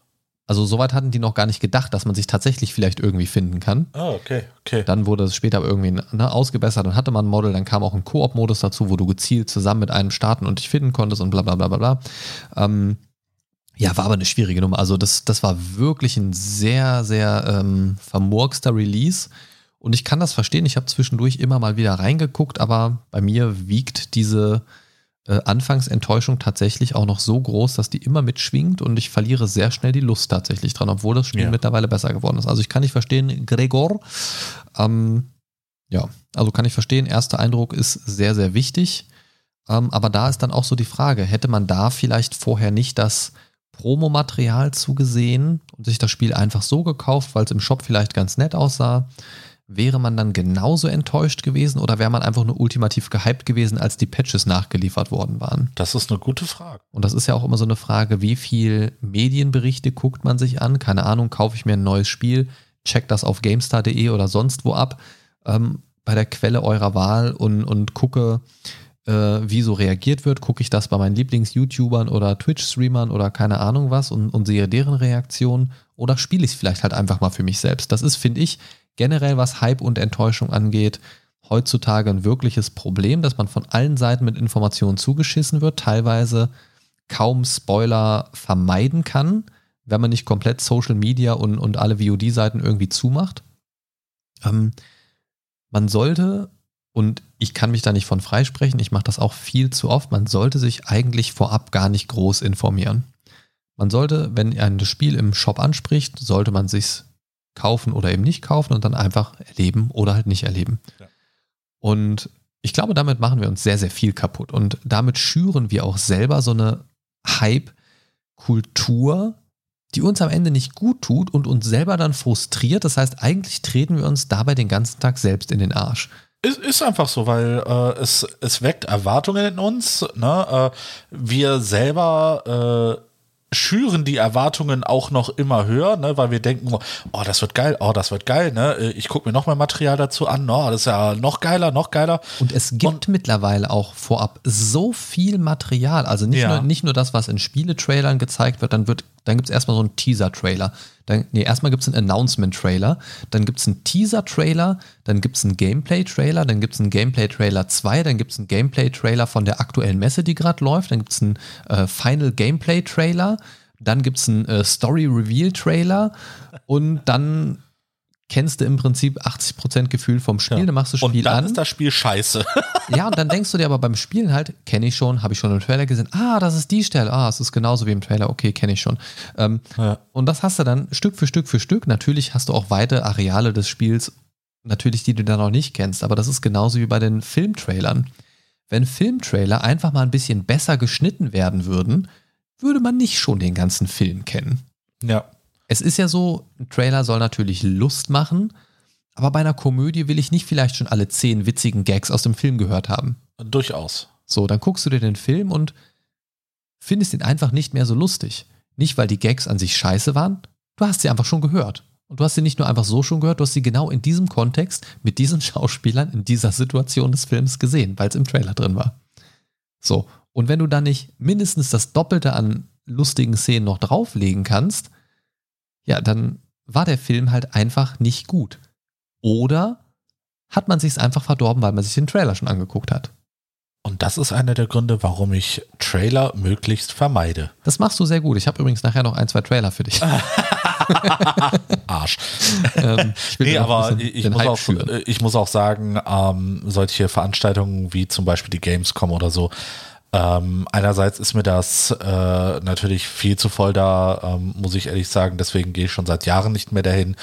Also soweit hatten die noch gar nicht gedacht, dass man sich tatsächlich vielleicht irgendwie finden kann. Ah, okay, okay. Dann wurde es später aber irgendwie ne, ausgebessert, dann hatte man ein Model, dann kam auch ein Koop-Modus dazu, wo du gezielt zusammen mit einem starten und dich finden konntest und bla bla bla bla bla. Ähm, ja, war aber eine schwierige Nummer. Also das, das war wirklich ein sehr, sehr ähm, vermurkster Release. Und ich kann das verstehen. Ich habe zwischendurch immer mal wieder reingeguckt, aber bei mir wiegt diese äh, Anfangsenttäuschung tatsächlich auch noch so groß, dass die immer mitschwingt und ich verliere sehr schnell die Lust tatsächlich dran, obwohl das Spiel ja. mittlerweile besser geworden ist. Also ich kann nicht verstehen, Gregor. Ähm, ja, also kann ich verstehen. Erster Eindruck ist sehr, sehr wichtig. Ähm, aber da ist dann auch so die Frage, hätte man da vielleicht vorher nicht das Promomaterial zugesehen und sich das Spiel einfach so gekauft, weil es im Shop vielleicht ganz nett aussah, wäre man dann genauso enttäuscht gewesen oder wäre man einfach nur ultimativ gehypt gewesen, als die Patches nachgeliefert worden waren? Das ist eine gute Frage. Und das ist ja auch immer so eine Frage, wie viel Medienberichte guckt man sich an? Keine Ahnung, kaufe ich mir ein neues Spiel, check das auf GameStar.de oder sonst wo ab, ähm, bei der Quelle eurer Wahl und, und gucke, äh, wie so reagiert wird, gucke ich das bei meinen Lieblings-YouTubern oder Twitch-Streamern oder keine Ahnung was und, und sehe deren Reaktion oder spiele ich es vielleicht halt einfach mal für mich selbst. Das ist, finde ich, generell, was Hype und Enttäuschung angeht, heutzutage ein wirkliches Problem, dass man von allen Seiten mit Informationen zugeschissen wird, teilweise kaum Spoiler vermeiden kann, wenn man nicht komplett Social Media und, und alle VOD-Seiten irgendwie zumacht. Ähm, man sollte und ich kann mich da nicht von freisprechen, ich mache das auch viel zu oft. Man sollte sich eigentlich vorab gar nicht groß informieren. Man sollte, wenn ein Spiel im Shop anspricht, sollte man sich kaufen oder eben nicht kaufen und dann einfach erleben oder halt nicht erleben. Ja. Und ich glaube, damit machen wir uns sehr, sehr viel kaputt. Und damit schüren wir auch selber so eine Hype-Kultur, die uns am Ende nicht gut tut und uns selber dann frustriert. Das heißt, eigentlich treten wir uns dabei den ganzen Tag selbst in den Arsch. Ist, ist einfach so, weil äh, es, es weckt Erwartungen in uns. Ne? Äh, wir selber äh, schüren die Erwartungen auch noch immer höher, ne, weil wir denken, oh, das wird geil, oh, das wird geil, ne? Ich gucke mir noch mal Material dazu an, oh, das ist ja noch geiler, noch geiler. Und es gibt Und, mittlerweile auch vorab so viel Material, also nicht, ja. nur, nicht nur das, was in Spieletrailern gezeigt wird, dann wird dann gibt es erstmal so einen Teaser-Trailer. nee, erstmal gibt es einen Announcement-Trailer, dann gibt es einen Teaser-Trailer, dann gibt es einen Gameplay-Trailer, dann gibt es einen Gameplay-Trailer 2, dann gibt es einen Gameplay-Trailer von der aktuellen Messe, die gerade läuft, dann gibt es einen äh, Final Gameplay-Trailer, dann gibt es einen äh, Story-Reveal-Trailer. Und dann kennst du im Prinzip 80% Gefühl vom Spiel, ja. dann machst du Spiel an. Und dann an. ist das Spiel scheiße. [LAUGHS] ja, und dann denkst du dir aber beim Spielen halt, kenne ich schon, habe ich schon im Trailer gesehen, ah, das ist die Stelle, ah, es ist genauso wie im Trailer, okay, kenne ich schon. Ähm, ja. Und das hast du dann Stück für Stück für Stück. Natürlich hast du auch weite Areale des Spiels, natürlich, die du dann noch nicht kennst, aber das ist genauso wie bei den Filmtrailern. Wenn Filmtrailer einfach mal ein bisschen besser geschnitten werden würden, würde man nicht schon den ganzen Film kennen. Ja. Es ist ja so, ein Trailer soll natürlich Lust machen, aber bei einer Komödie will ich nicht vielleicht schon alle zehn witzigen Gags aus dem Film gehört haben. Durchaus. So, dann guckst du dir den Film und findest ihn einfach nicht mehr so lustig. Nicht, weil die Gags an sich scheiße waren, du hast sie einfach schon gehört. Und du hast sie nicht nur einfach so schon gehört, du hast sie genau in diesem Kontext mit diesen [LAUGHS] Schauspielern in dieser Situation des Films gesehen, weil es im Trailer drin war. So, und wenn du dann nicht mindestens das Doppelte an lustigen Szenen noch drauflegen kannst, ja, dann war der Film halt einfach nicht gut. Oder hat man sich einfach verdorben, weil man sich den Trailer schon angeguckt hat. Und das ist einer der Gründe, warum ich Trailer möglichst vermeide. Das machst du sehr gut. Ich habe übrigens nachher noch ein, zwei Trailer für dich. [LAUGHS] Arsch. ähm, ich nee, aber ich muss, auch, ich muss, auch, sagen, ähm, solche Veranstaltungen wie zum Beispiel die Gamescom oder so, ähm, einerseits ist mir das äh, natürlich viel zu voll da, ähm, muss ich ehrlich sagen. Deswegen gehe ich schon seit Jahren nicht mehr dahin.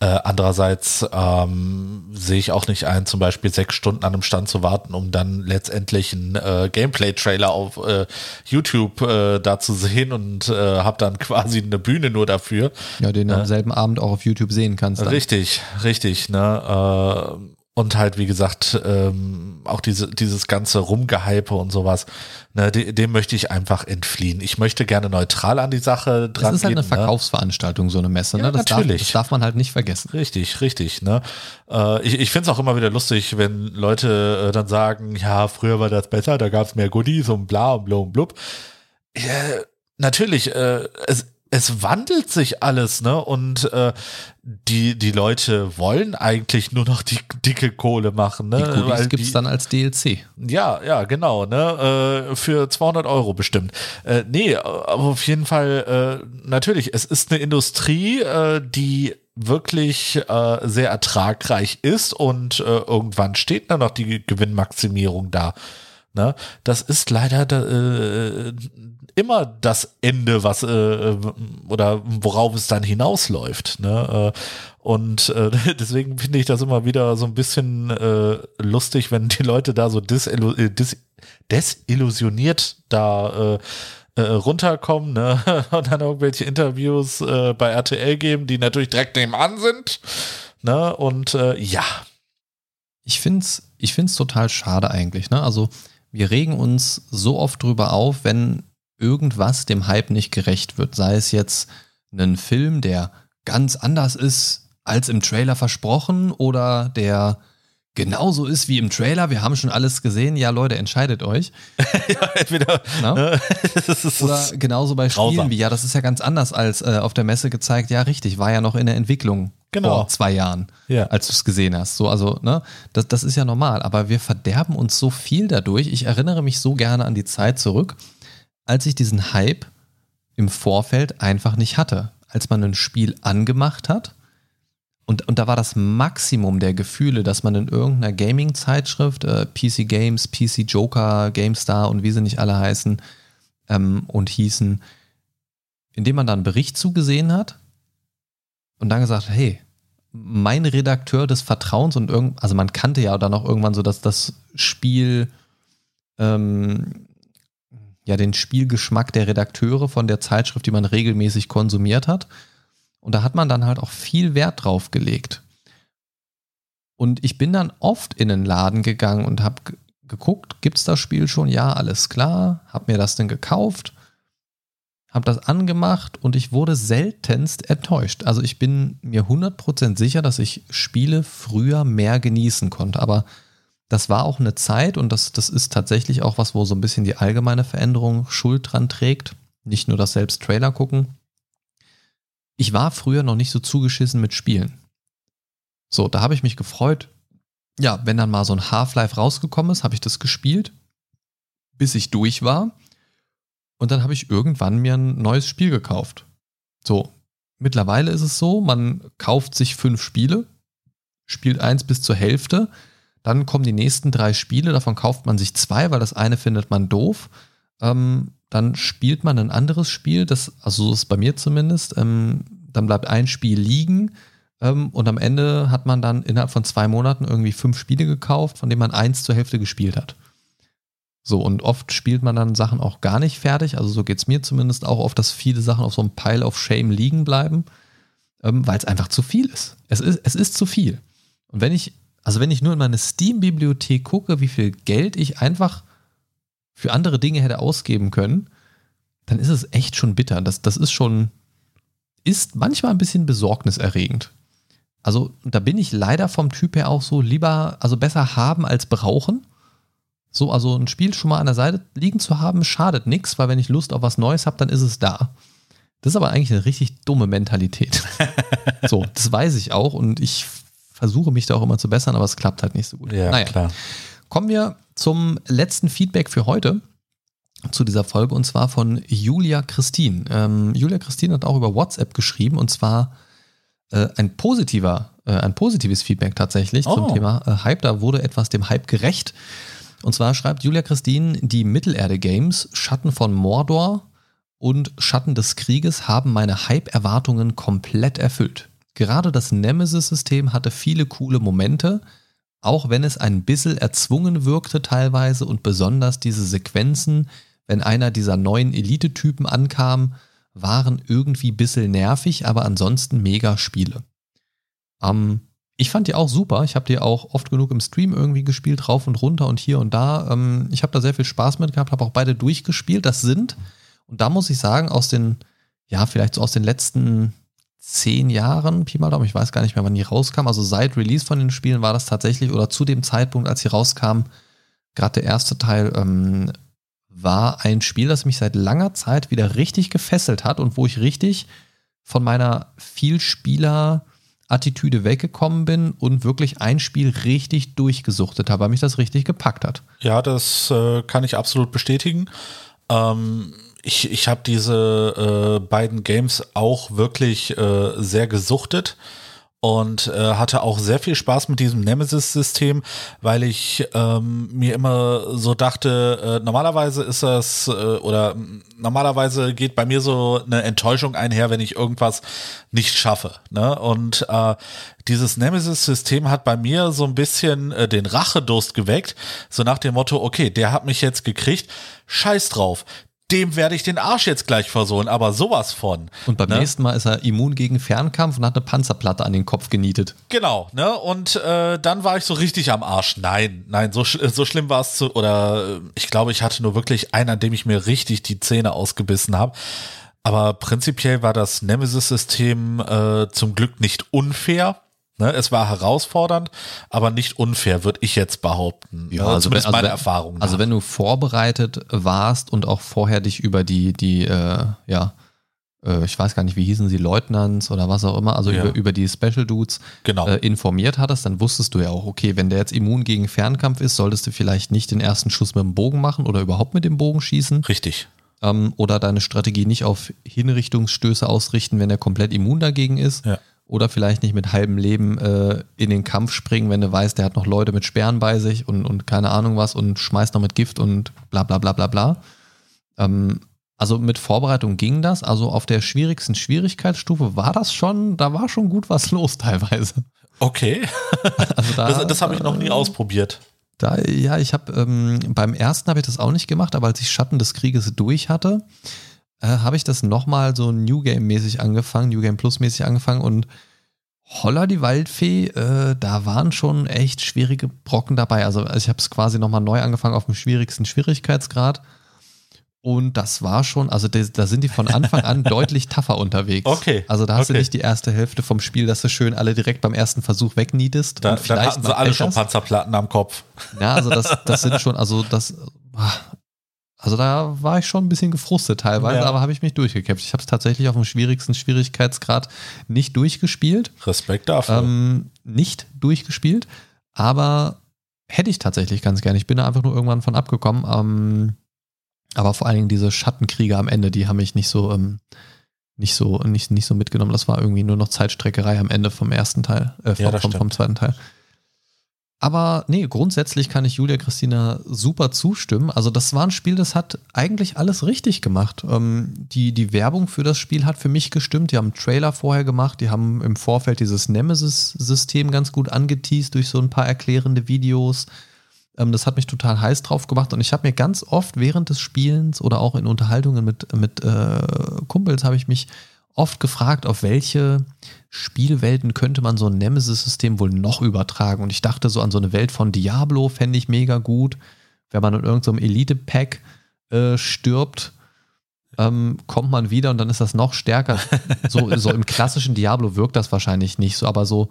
Äh, andererseits ähm, sehe ich auch nicht ein, zum Beispiel sechs Stunden an einem Stand zu warten, um dann letztendlich einen äh, Gameplay-Trailer auf äh, YouTube äh, da zu sehen und äh, habe dann [LAUGHS] quasi eine Bühne nur dafür. Ja, den du am selben Abend auch auf YouTube sehen kannst. Dann. Richtig, richtig. Ne? Und halt, wie gesagt, ähm, auch diese, dieses ganze Rumgehype und sowas, ne, dem, dem möchte ich einfach entfliehen. Ich möchte gerne neutral an die Sache dran Das ist halt eine ne? Verkaufsveranstaltung, so eine Messe, ne? Ja, das natürlich. Darf, das darf man halt nicht vergessen. Richtig, richtig, ne? Äh, ich ich finde es auch immer wieder lustig, wenn Leute äh, dann sagen, ja, früher war das besser, da gab es mehr Goodies und bla und blub und blub. Ja, natürlich, äh, es, es wandelt sich alles, ne? Und äh, die, die Leute wollen eigentlich nur noch die dicke Kohle machen, ne? Die Goodies gibt's die, dann als DLC. Ja, ja, genau, ne? Äh, für 200 Euro bestimmt. Äh, nee, aber auf jeden Fall, äh, natürlich, es ist eine Industrie, äh, die wirklich äh, sehr ertragreich ist und äh, irgendwann steht dann noch die Gewinnmaximierung da. Ne? Das ist leider äh, immer das Ende, was äh, oder worauf es dann hinausläuft. Ne? Äh, und äh, [LAUGHS] deswegen finde ich das immer wieder so ein bisschen äh, lustig, wenn die Leute da so disillu äh, dis desillusioniert da äh, äh, runterkommen ne? [LAUGHS] und dann irgendwelche Interviews äh, bei RTL geben, die natürlich direkt nebenan sind. Ne? Und äh, ja. Ich finde es ich find's total schade eigentlich. Ne? Also wir regen uns so oft drüber auf, wenn irgendwas dem Hype nicht gerecht wird. Sei es jetzt ein Film, der ganz anders ist als im Trailer versprochen oder der genauso ist wie im Trailer. Wir haben schon alles gesehen. Ja, Leute, entscheidet euch. [LAUGHS] ja, entweder. Ne? [LAUGHS] oder genauso bei Spielen grausam. wie, ja, das ist ja ganz anders als äh, auf der Messe gezeigt. Ja, richtig, war ja noch in der Entwicklung genau. vor zwei Jahren, ja. als du es gesehen hast. So, also, ne, das, das ist ja normal. Aber wir verderben uns so viel dadurch. Ich erinnere mich so gerne an die Zeit zurück, als ich diesen Hype im Vorfeld einfach nicht hatte. Als man ein Spiel angemacht hat und, und da war das Maximum der Gefühle, dass man in irgendeiner Gaming-Zeitschrift, äh, PC Games, PC Joker, GameStar und wie sie nicht alle heißen ähm, und hießen, indem man dann einen Bericht zugesehen hat und dann gesagt, hey, mein Redakteur des Vertrauens und irgend, also man kannte ja dann auch irgendwann so, dass das Spiel ähm, ja den Spielgeschmack der Redakteure von der Zeitschrift, die man regelmäßig konsumiert hat. Und da hat man dann halt auch viel Wert drauf gelegt. Und ich bin dann oft in den Laden gegangen und habe geguckt, gibt es das Spiel schon? Ja, alles klar. Hab mir das denn gekauft, hab das angemacht und ich wurde seltenst enttäuscht. Also ich bin mir 100% sicher, dass ich Spiele früher mehr genießen konnte. Aber das war auch eine Zeit und das, das ist tatsächlich auch was, wo so ein bisschen die allgemeine Veränderung Schuld dran trägt. Nicht nur das selbst Trailer gucken. Ich war früher noch nicht so zugeschissen mit Spielen. So, da habe ich mich gefreut. Ja, wenn dann mal so ein Half-Life rausgekommen ist, habe ich das gespielt, bis ich durch war. Und dann habe ich irgendwann mir ein neues Spiel gekauft. So, mittlerweile ist es so, man kauft sich fünf Spiele, spielt eins bis zur Hälfte, dann kommen die nächsten drei Spiele, davon kauft man sich zwei, weil das eine findet man doof. Ähm, dann spielt man ein anderes Spiel, das, also so ist es bei mir zumindest, ähm, dann bleibt ein Spiel liegen ähm, und am Ende hat man dann innerhalb von zwei Monaten irgendwie fünf Spiele gekauft, von denen man eins zur Hälfte gespielt hat. So, und oft spielt man dann Sachen auch gar nicht fertig. Also so geht es mir zumindest auch oft, dass viele Sachen auf so einem Pile of Shame liegen bleiben, ähm, weil es einfach zu viel ist. Es, ist. es ist zu viel. Und wenn ich also wenn ich nur in meine Steam-Bibliothek gucke, wie viel Geld ich einfach für andere Dinge hätte ausgeben können, dann ist es echt schon bitter. Das, das ist schon, ist manchmal ein bisschen besorgniserregend. Also da bin ich leider vom Typ her auch so lieber, also besser haben als brauchen. So, also ein Spiel schon mal an der Seite liegen zu haben, schadet nichts, weil wenn ich Lust auf was Neues habe, dann ist es da. Das ist aber eigentlich eine richtig dumme Mentalität. [LAUGHS] so, das weiß ich auch und ich versuche mich da auch immer zu bessern, aber es klappt halt nicht so gut. Ja, naja. klar. Kommen wir zum letzten Feedback für heute zu dieser Folge und zwar von Julia Christine. Ähm, Julia Christine hat auch über WhatsApp geschrieben und zwar äh, ein positiver, äh, ein positives Feedback tatsächlich Oh. zum Thema äh, Hype. Da wurde etwas dem Hype gerecht. Und zwar schreibt Julia Christine, die Mittelerde-Games Schatten von Mordor und Schatten des Krieges haben meine Hype-Erwartungen komplett erfüllt. Gerade das Nemesis-System hatte viele coole Momente, auch wenn es ein bisschen erzwungen wirkte teilweise und besonders diese Sequenzen, wenn einer dieser neuen Elite-Typen ankam, waren irgendwie bisschen nervig, aber ansonsten mega Spiele. Ähm, ich fand die auch super. Ich habe die auch oft genug im Stream irgendwie gespielt, rauf und runter und hier und da. Ähm, ich habe da sehr viel Spaß mit gehabt, habe auch beide durchgespielt. Das sind, und da muss ich sagen, aus den, ja, vielleicht so aus den letzten zehn Jahren, Pi mal Daumen, ich weiß gar nicht mehr, wann die rauskam. Also seit Release von den Spielen war das tatsächlich, oder zu dem Zeitpunkt, als sie rauskam, gerade der erste Teil, ähm, war ein Spiel, das mich seit langer Zeit wieder richtig gefesselt hat und wo ich richtig von meiner Vielspieler-Attitüde weggekommen bin und wirklich ein Spiel richtig durchgesuchtet habe, weil mich das richtig gepackt hat. Ja, das äh, kann ich absolut bestätigen. Ähm, ich ich habe diese äh, beiden Games auch wirklich äh, sehr gesuchtet und äh, hatte auch sehr viel Spaß mit diesem Nemesis-System, weil ich ähm, mir immer so dachte, äh, normalerweise ist das äh, oder normalerweise geht bei mir so eine Enttäuschung einher, wenn ich irgendwas nicht schaffe. Ne? Und äh, dieses Nemesis-System hat bei mir so ein bisschen äh, den Rachedurst geweckt, so nach dem Motto, okay, der hat mich jetzt gekriegt, scheiß drauf. Dem werde ich den Arsch jetzt gleich versohlen, aber sowas von. Und beim Ne? nächsten Mal ist er immun gegen Fernkampf und hat eine Panzerplatte an den Kopf genietet. Genau, ne? Und äh, dann war ich so richtig am Arsch. Nein, nein, so, sch so schlimm war es zu. Oder äh, ich glaube, ich hatte nur wirklich einen, an dem ich mir richtig die Zähne ausgebissen habe. Aber prinzipiell war das Nemesis-System äh, zum Glück nicht unfair. Ne? Es war herausfordernd, aber nicht unfair, würde ich jetzt behaupten. Ja, ne? also Zumindest wenn- also meine wenn- Erfahrung. Also nach. wenn du vorbereitet warst und auch vorher dich über die, die, äh, ja, äh, ich weiß gar nicht, wie hießen sie, Leutnants oder was auch immer, also Ja. über, über die Special Dudes genau. äh, informiert hattest, dann wusstest du ja auch, okay, wenn der jetzt immun gegen Fernkampf ist, solltest du vielleicht nicht den ersten Schuss mit dem Bogen machen oder überhaupt mit dem Bogen schießen Richtig. ähm, oder deine Strategie nicht auf Hinrichtungsstöße ausrichten, wenn er komplett immun dagegen ist. Ja. Oder vielleicht nicht mit halbem Leben äh, in den Kampf springen, wenn du weißt, der hat noch Leute mit Sperren bei sich und, und keine Ahnung was und schmeißt noch mit Gift und bla bla bla bla bla. Ähm, also mit Vorbereitung ging das. Also auf der schwierigsten Schwierigkeitsstufe war das schon, da war schon gut was [LAUGHS] los teilweise. Okay. [LAUGHS] Also da, Das, das habe ich noch nie äh, ausprobiert. Da, ja, ich habe ähm, beim ersten habe ich das auch nicht gemacht, aber als ich Schatten des Krieges durch hatte, äh, habe ich das nochmal so New Game mäßig angefangen, New Game Plus mäßig angefangen und Holla die Waldfee, äh, da waren schon echt schwierige Brocken dabei. Also ich habe es quasi nochmal neu angefangen auf dem schwierigsten Schwierigkeitsgrad. Und das war schon, also da sind die von Anfang an [LAUGHS] deutlich tougher unterwegs. Okay, Also da hast du okay. nicht die erste Hälfte vom Spiel, dass du schön alle direkt beim ersten Versuch wegnietest. Da, und dann vielleicht hatten sie alle Pech schon hast. Panzerplatten am Kopf. Ja, also das, das sind [LAUGHS] schon, also das, also da war ich schon ein bisschen gefrustet teilweise, Ja. aber habe ich mich durchgekämpft. Ich habe es tatsächlich auf dem schwierigsten Schwierigkeitsgrad nicht durchgespielt, Respekt dafür. ähm, nicht durchgespielt, aber hätte ich tatsächlich ganz gerne. Ich bin da einfach nur irgendwann von abgekommen, ähm, aber vor allen Dingen diese Schattenkriege am Ende, die haben mich nicht so, ähm, nicht so, nicht, nicht so mitgenommen. Das war irgendwie nur noch Zeitstreckerei am Ende vom ersten Teil, äh, vom, Ja, vom, vom zweiten Teil. Aber nee, grundsätzlich kann ich Julia Christina super zustimmen. Also das war ein Spiel, das hat eigentlich alles richtig gemacht. Ähm, die, die Werbung für das Spiel hat für mich gestimmt. Die haben einen Trailer vorher gemacht, die haben im Vorfeld dieses Nemesis-System ganz gut angeteased durch so ein paar erklärende Videos. Ähm, das hat mich total heiß drauf gemacht und ich habe mir ganz oft während des Spielens oder auch in Unterhaltungen mit, mit äh, Kumpels habe ich mich oft gefragt, auf welche Spielwelten könnte man so ein Nemesis-System wohl noch übertragen. Und ich dachte so an so eine Welt von Diablo, fände ich mega gut, wenn man in irgendeinem Elite-Pack äh, stirbt. ähm, kommt man wieder und dann ist das noch stärker. So, so im klassischen Diablo wirkt das wahrscheinlich nicht so, aber so,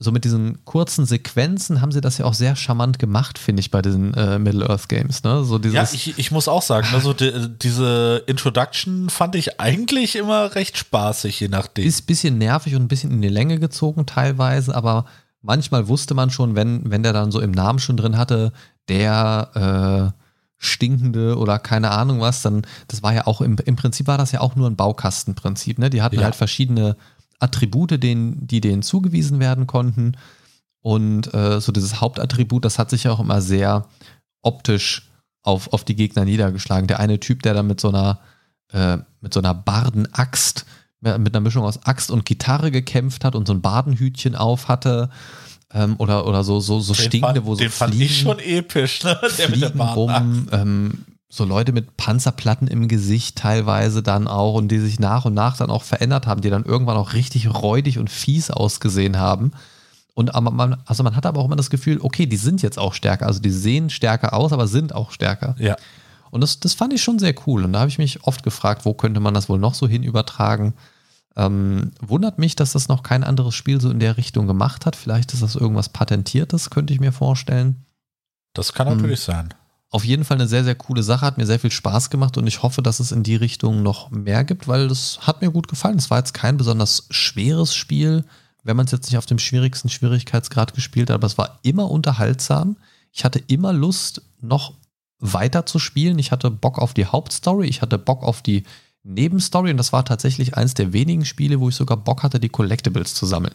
so mit diesen kurzen Sequenzen haben sie das ja auch sehr charmant gemacht, finde ich, bei diesen äh, Middle-earth Games. Ne? So dieses, ja, ich, ich muss auch sagen, also die, diese Introduction fand ich eigentlich immer recht spaßig, je nachdem. Ist ein bisschen nervig und ein bisschen in die Länge gezogen teilweise, aber manchmal wusste man schon, wenn, wenn der dann so im Namen schon drin hatte, der äh, stinkende oder keine Ahnung was, dann, das war ja auch im, im Prinzip war das ja auch nur ein Baukastenprinzip. Ne? Die hatten Ja. halt verschiedene Attribute, denen, die denen zugewiesen werden konnten. Und äh, so dieses Hauptattribut, das hat sich ja auch immer sehr optisch auf, auf die Gegner niedergeschlagen. Der eine Typ, der dann mit so einer, äh, mit so einer Bardenaxt, mit einer Mischung aus Axt und Gitarre gekämpft hat und so ein Badenhütchen auf hatte. Ähm, oder, oder so, so, so den stinkende, fand, wo so den fand ich Fliegen- schon episch, ne? [LAUGHS] Der mit der fliegen rum, ähm, so Leute mit Panzerplatten im Gesicht teilweise dann auch und die sich nach und nach dann auch verändert haben, die dann irgendwann auch richtig räudig und fies ausgesehen haben. Und aber man, also man hat aber auch immer das Gefühl, okay, die sind jetzt auch stärker. Also die sehen stärker aus, aber sind auch stärker. Ja. Und das, das fand ich schon sehr cool. Und da habe ich mich oft gefragt, wo könnte man das wohl noch so hin übertragen? Ähm, wundert mich, dass das noch kein anderes Spiel so in der Richtung gemacht hat. Vielleicht ist das irgendwas Patentiertes, könnte ich mir vorstellen. Das kann Hm. natürlich sein. Auf jeden Fall eine sehr, sehr coole Sache, hat mir sehr viel Spaß gemacht und ich hoffe, dass es in die Richtung noch mehr gibt, weil das hat mir gut gefallen. Es war jetzt kein besonders schweres Spiel, wenn man es jetzt nicht auf dem schwierigsten Schwierigkeitsgrad gespielt hat, aber es war immer unterhaltsam. Ich hatte immer Lust, noch weiter zu spielen. Ich hatte Bock auf die Hauptstory, ich hatte Bock auf die Nebenstory und das war tatsächlich eins der wenigen Spiele, wo ich sogar Bock hatte, die Collectibles zu sammeln.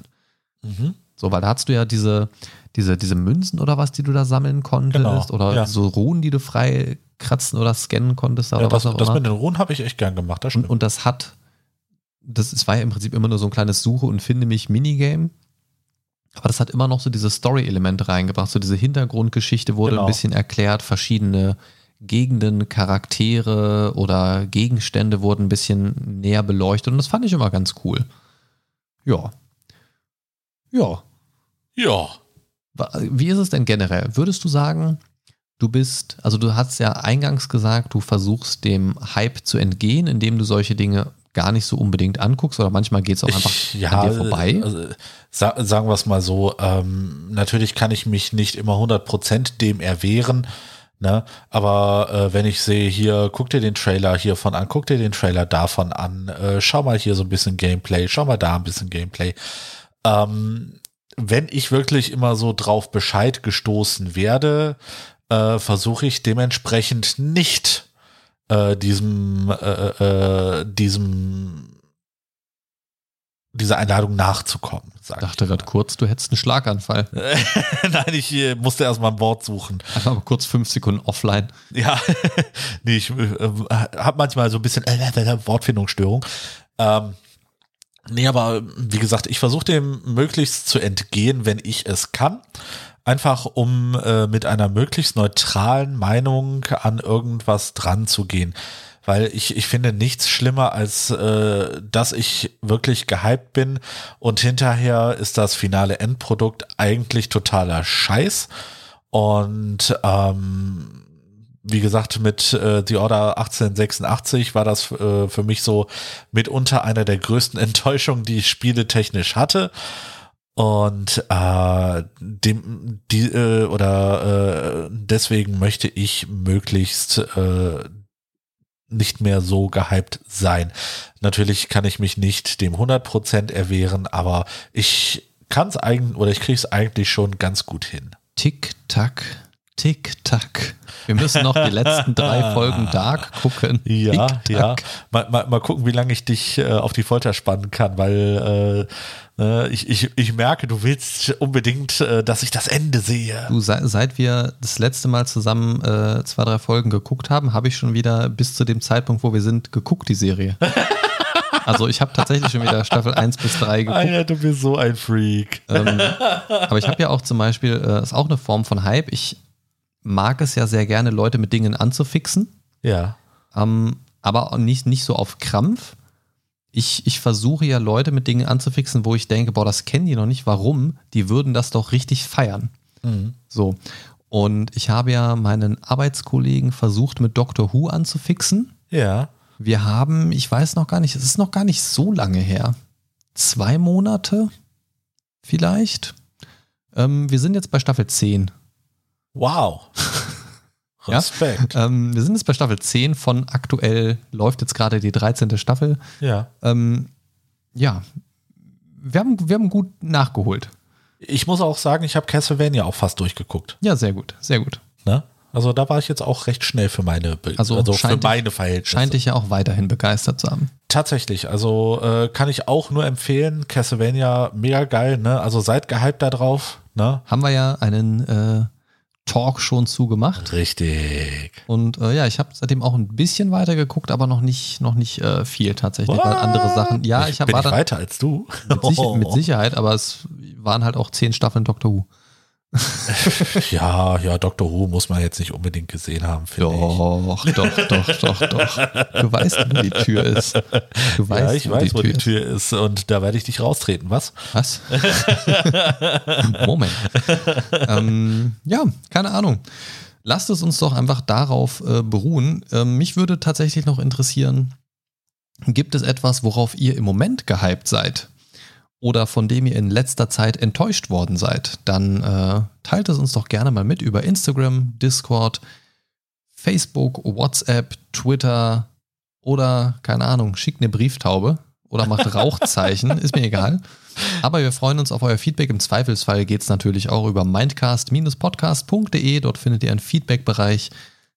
Mhm. So, weil da hattest du ja diese, diese, diese Münzen oder was, die du da sammeln konntest, Genau, oder ja. so Runen, die du frei kratzen oder scannen konntest, oder Ja, das was auch das immer. mit den Ruhen habe ich echt gern gemacht, das und, und das hat, das es war ja im Prinzip immer nur so ein kleines Suche und Finde mich Minigame. Aber das hat immer noch so diese Story-Elemente reingebracht. So diese Hintergrundgeschichte wurde Genau. ein bisschen erklärt, verschiedene Gegenden, Charaktere oder Gegenstände wurden ein bisschen näher beleuchtet und das fand ich immer ganz cool. Ja. Ja. Ja. Wie ist es denn generell? Würdest du sagen, du bist, also du hast ja eingangs gesagt, du versuchst dem Hype zu entgehen, indem du solche Dinge gar nicht so unbedingt anguckst oder manchmal geht es auch einfach Ich, an dir vorbei? Also, sa sagen wir es mal so, ähm, natürlich kann ich mich nicht immer 100% dem erwehren, ne? aber äh, wenn ich sehe, hier, guck dir den Trailer hiervon an, guck dir den Trailer davon an, äh, schau mal hier so ein bisschen Gameplay, schau mal da ein bisschen Gameplay. Ähm, wenn ich wirklich immer so drauf Bescheid gestoßen werde, äh, versuche ich dementsprechend nicht äh, diesem, äh, äh, diesem, dieser Einladung nachzukommen. Ich dachte mal. gerade kurz, du hättest einen Schlaganfall. [LAUGHS] Nein, ich äh, musste erstmal ein Wort suchen. Einfach mal kurz fünf Sekunden offline. Ja, [LAUGHS] nee, ich äh, habe manchmal so ein bisschen äh, Wortfindungsstörung. Ähm, nee, aber wie gesagt, ich versuche dem möglichst zu entgehen, wenn ich es kann. Einfach um äh, mit einer möglichst neutralen Meinung an irgendwas dran zu gehen. Weil ich, ich finde nichts schlimmer, als äh, dass ich wirklich gehypt bin und hinterher ist das finale Endprodukt eigentlich totaler Scheiß. Und ähm, wie gesagt, mit äh, The Order 1886 war das äh, für mich so mitunter einer der größten [LAUGHS] Enttäuschungen, die ich spieletechnisch hatte. Und äh, dem die äh, oder äh, deswegen möchte ich möglichst äh, nicht mehr so gehypt sein. Natürlich kann ich mich nicht dem 100% erwehren, aber ich kann es eigentlich oder ich kriege es eigentlich schon ganz gut hin. Tick, tack, tick, tack. Wir müssen noch die letzten drei [LAUGHS] Folgen Dark gucken. Ja, ja. Mal, mal, mal gucken, wie lange ich dich äh, auf die Folter spannen kann, weil äh, äh, ich, ich, ich merke, du willst unbedingt, äh, dass ich das Ende sehe. Du, seit, seit wir das letzte Mal zusammen äh, zwei, drei Folgen geguckt haben, habe ich schon wieder bis zu dem Zeitpunkt, wo wir sind, geguckt, die Serie. [LAUGHS] also ich habe tatsächlich schon wieder Staffel 1 bis 3 geguckt. Alter, du bist so ein Freak. Ähm, aber ich habe ja auch zum Beispiel, äh, ist auch eine Form von Hype. Ich mag es ja sehr gerne, Leute mit Dingen anzufixen, Ja. ähm, aber nicht, nicht so auf Krampf. Ich, ich versuche ja Leute mit Dingen anzufixen, wo ich denke, boah, das kennen die noch nicht. Warum? Die würden das doch richtig feiern. Mhm. So. Und ich habe ja meinen Arbeitskollegen versucht, mit Doctor Who anzufixen. Ja. Wir haben, ich weiß noch gar nicht, es ist noch gar nicht so lange her. Zwei Monate vielleicht. Ähm, wir sind jetzt bei Staffel 10. Wow. [LAUGHS] Ja? Respekt. Ähm, wir sind jetzt bei Staffel 10 von aktuell läuft jetzt gerade die 13. Staffel. Ja. Ähm, ja, wir haben, wir haben gut nachgeholt. Ich muss auch sagen, ich habe Castlevania auch fast durchgeguckt. Ja, sehr gut, sehr gut. Ne? Also da war ich jetzt auch recht schnell für meine, Be Also also, für meine Verhältnisse. Scheint dich ja auch weiterhin begeistert zu haben. Tatsächlich, also äh, kann ich auch nur empfehlen. Castlevania, mega geil, ne? Also seid gehypt da drauf, ne? Haben wir ja einen äh, Talk schon zugemacht. Richtig. Und äh, ja, ich habe seitdem auch ein bisschen weiter geguckt, aber noch nicht, noch nicht äh, viel tatsächlich, weil andere Sachen. Ja, ich, hab, bin war ich weiter als du. mit, Sicher mit [LAUGHS] Sicherheit, aber es waren halt auch zehn Staffeln Doctor Who. [LAUGHS] Ja, ja, Dr. Who muss man jetzt nicht unbedingt gesehen haben, finde ich. Doch, doch, doch, doch, doch. Du weißt, wo die Tür ist. Du weißt, Ja, ich weiß, wo die Tür ist und da werde ich dich raustreten, was? Was? [LAUGHS] Moment. ähm, ja, keine Ahnung. Lasst es uns doch einfach darauf äh, beruhen. Ähm, mich würde tatsächlich noch interessieren, gibt es etwas, worauf ihr im Moment gehypt seid? Oder von dem ihr in letzter Zeit enttäuscht worden seid? Dann äh, teilt es uns doch gerne mal mit über Instagram, Discord, Facebook, WhatsApp, Twitter oder, keine Ahnung, schickt eine Brieftaube oder macht [LAUGHS] Rauchzeichen, ist mir egal. Aber wir freuen uns auf euer Feedback. Im Zweifelsfall geht es natürlich auch über mindcast-podcast.de. Dort findet ihr einen Feedback-Bereich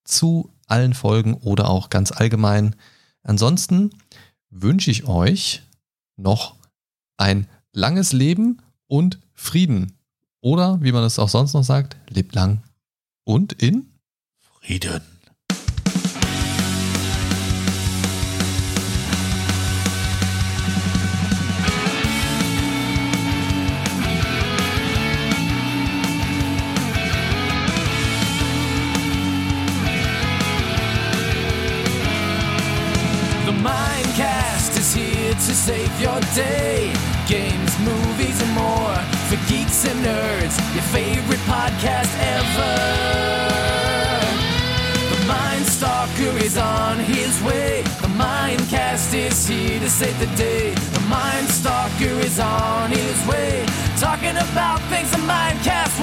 zu allen Folgen oder auch ganz allgemein. Ansonsten wünsche ich euch noch ein langes Leben und Frieden. Oder, wie man es auch sonst noch sagt, lebt lang und in Frieden. The Mindcast is here to save your day. On his way. The Mindcast is here to save the day. The Mindstalker is on his way. Talking about things the Mindcast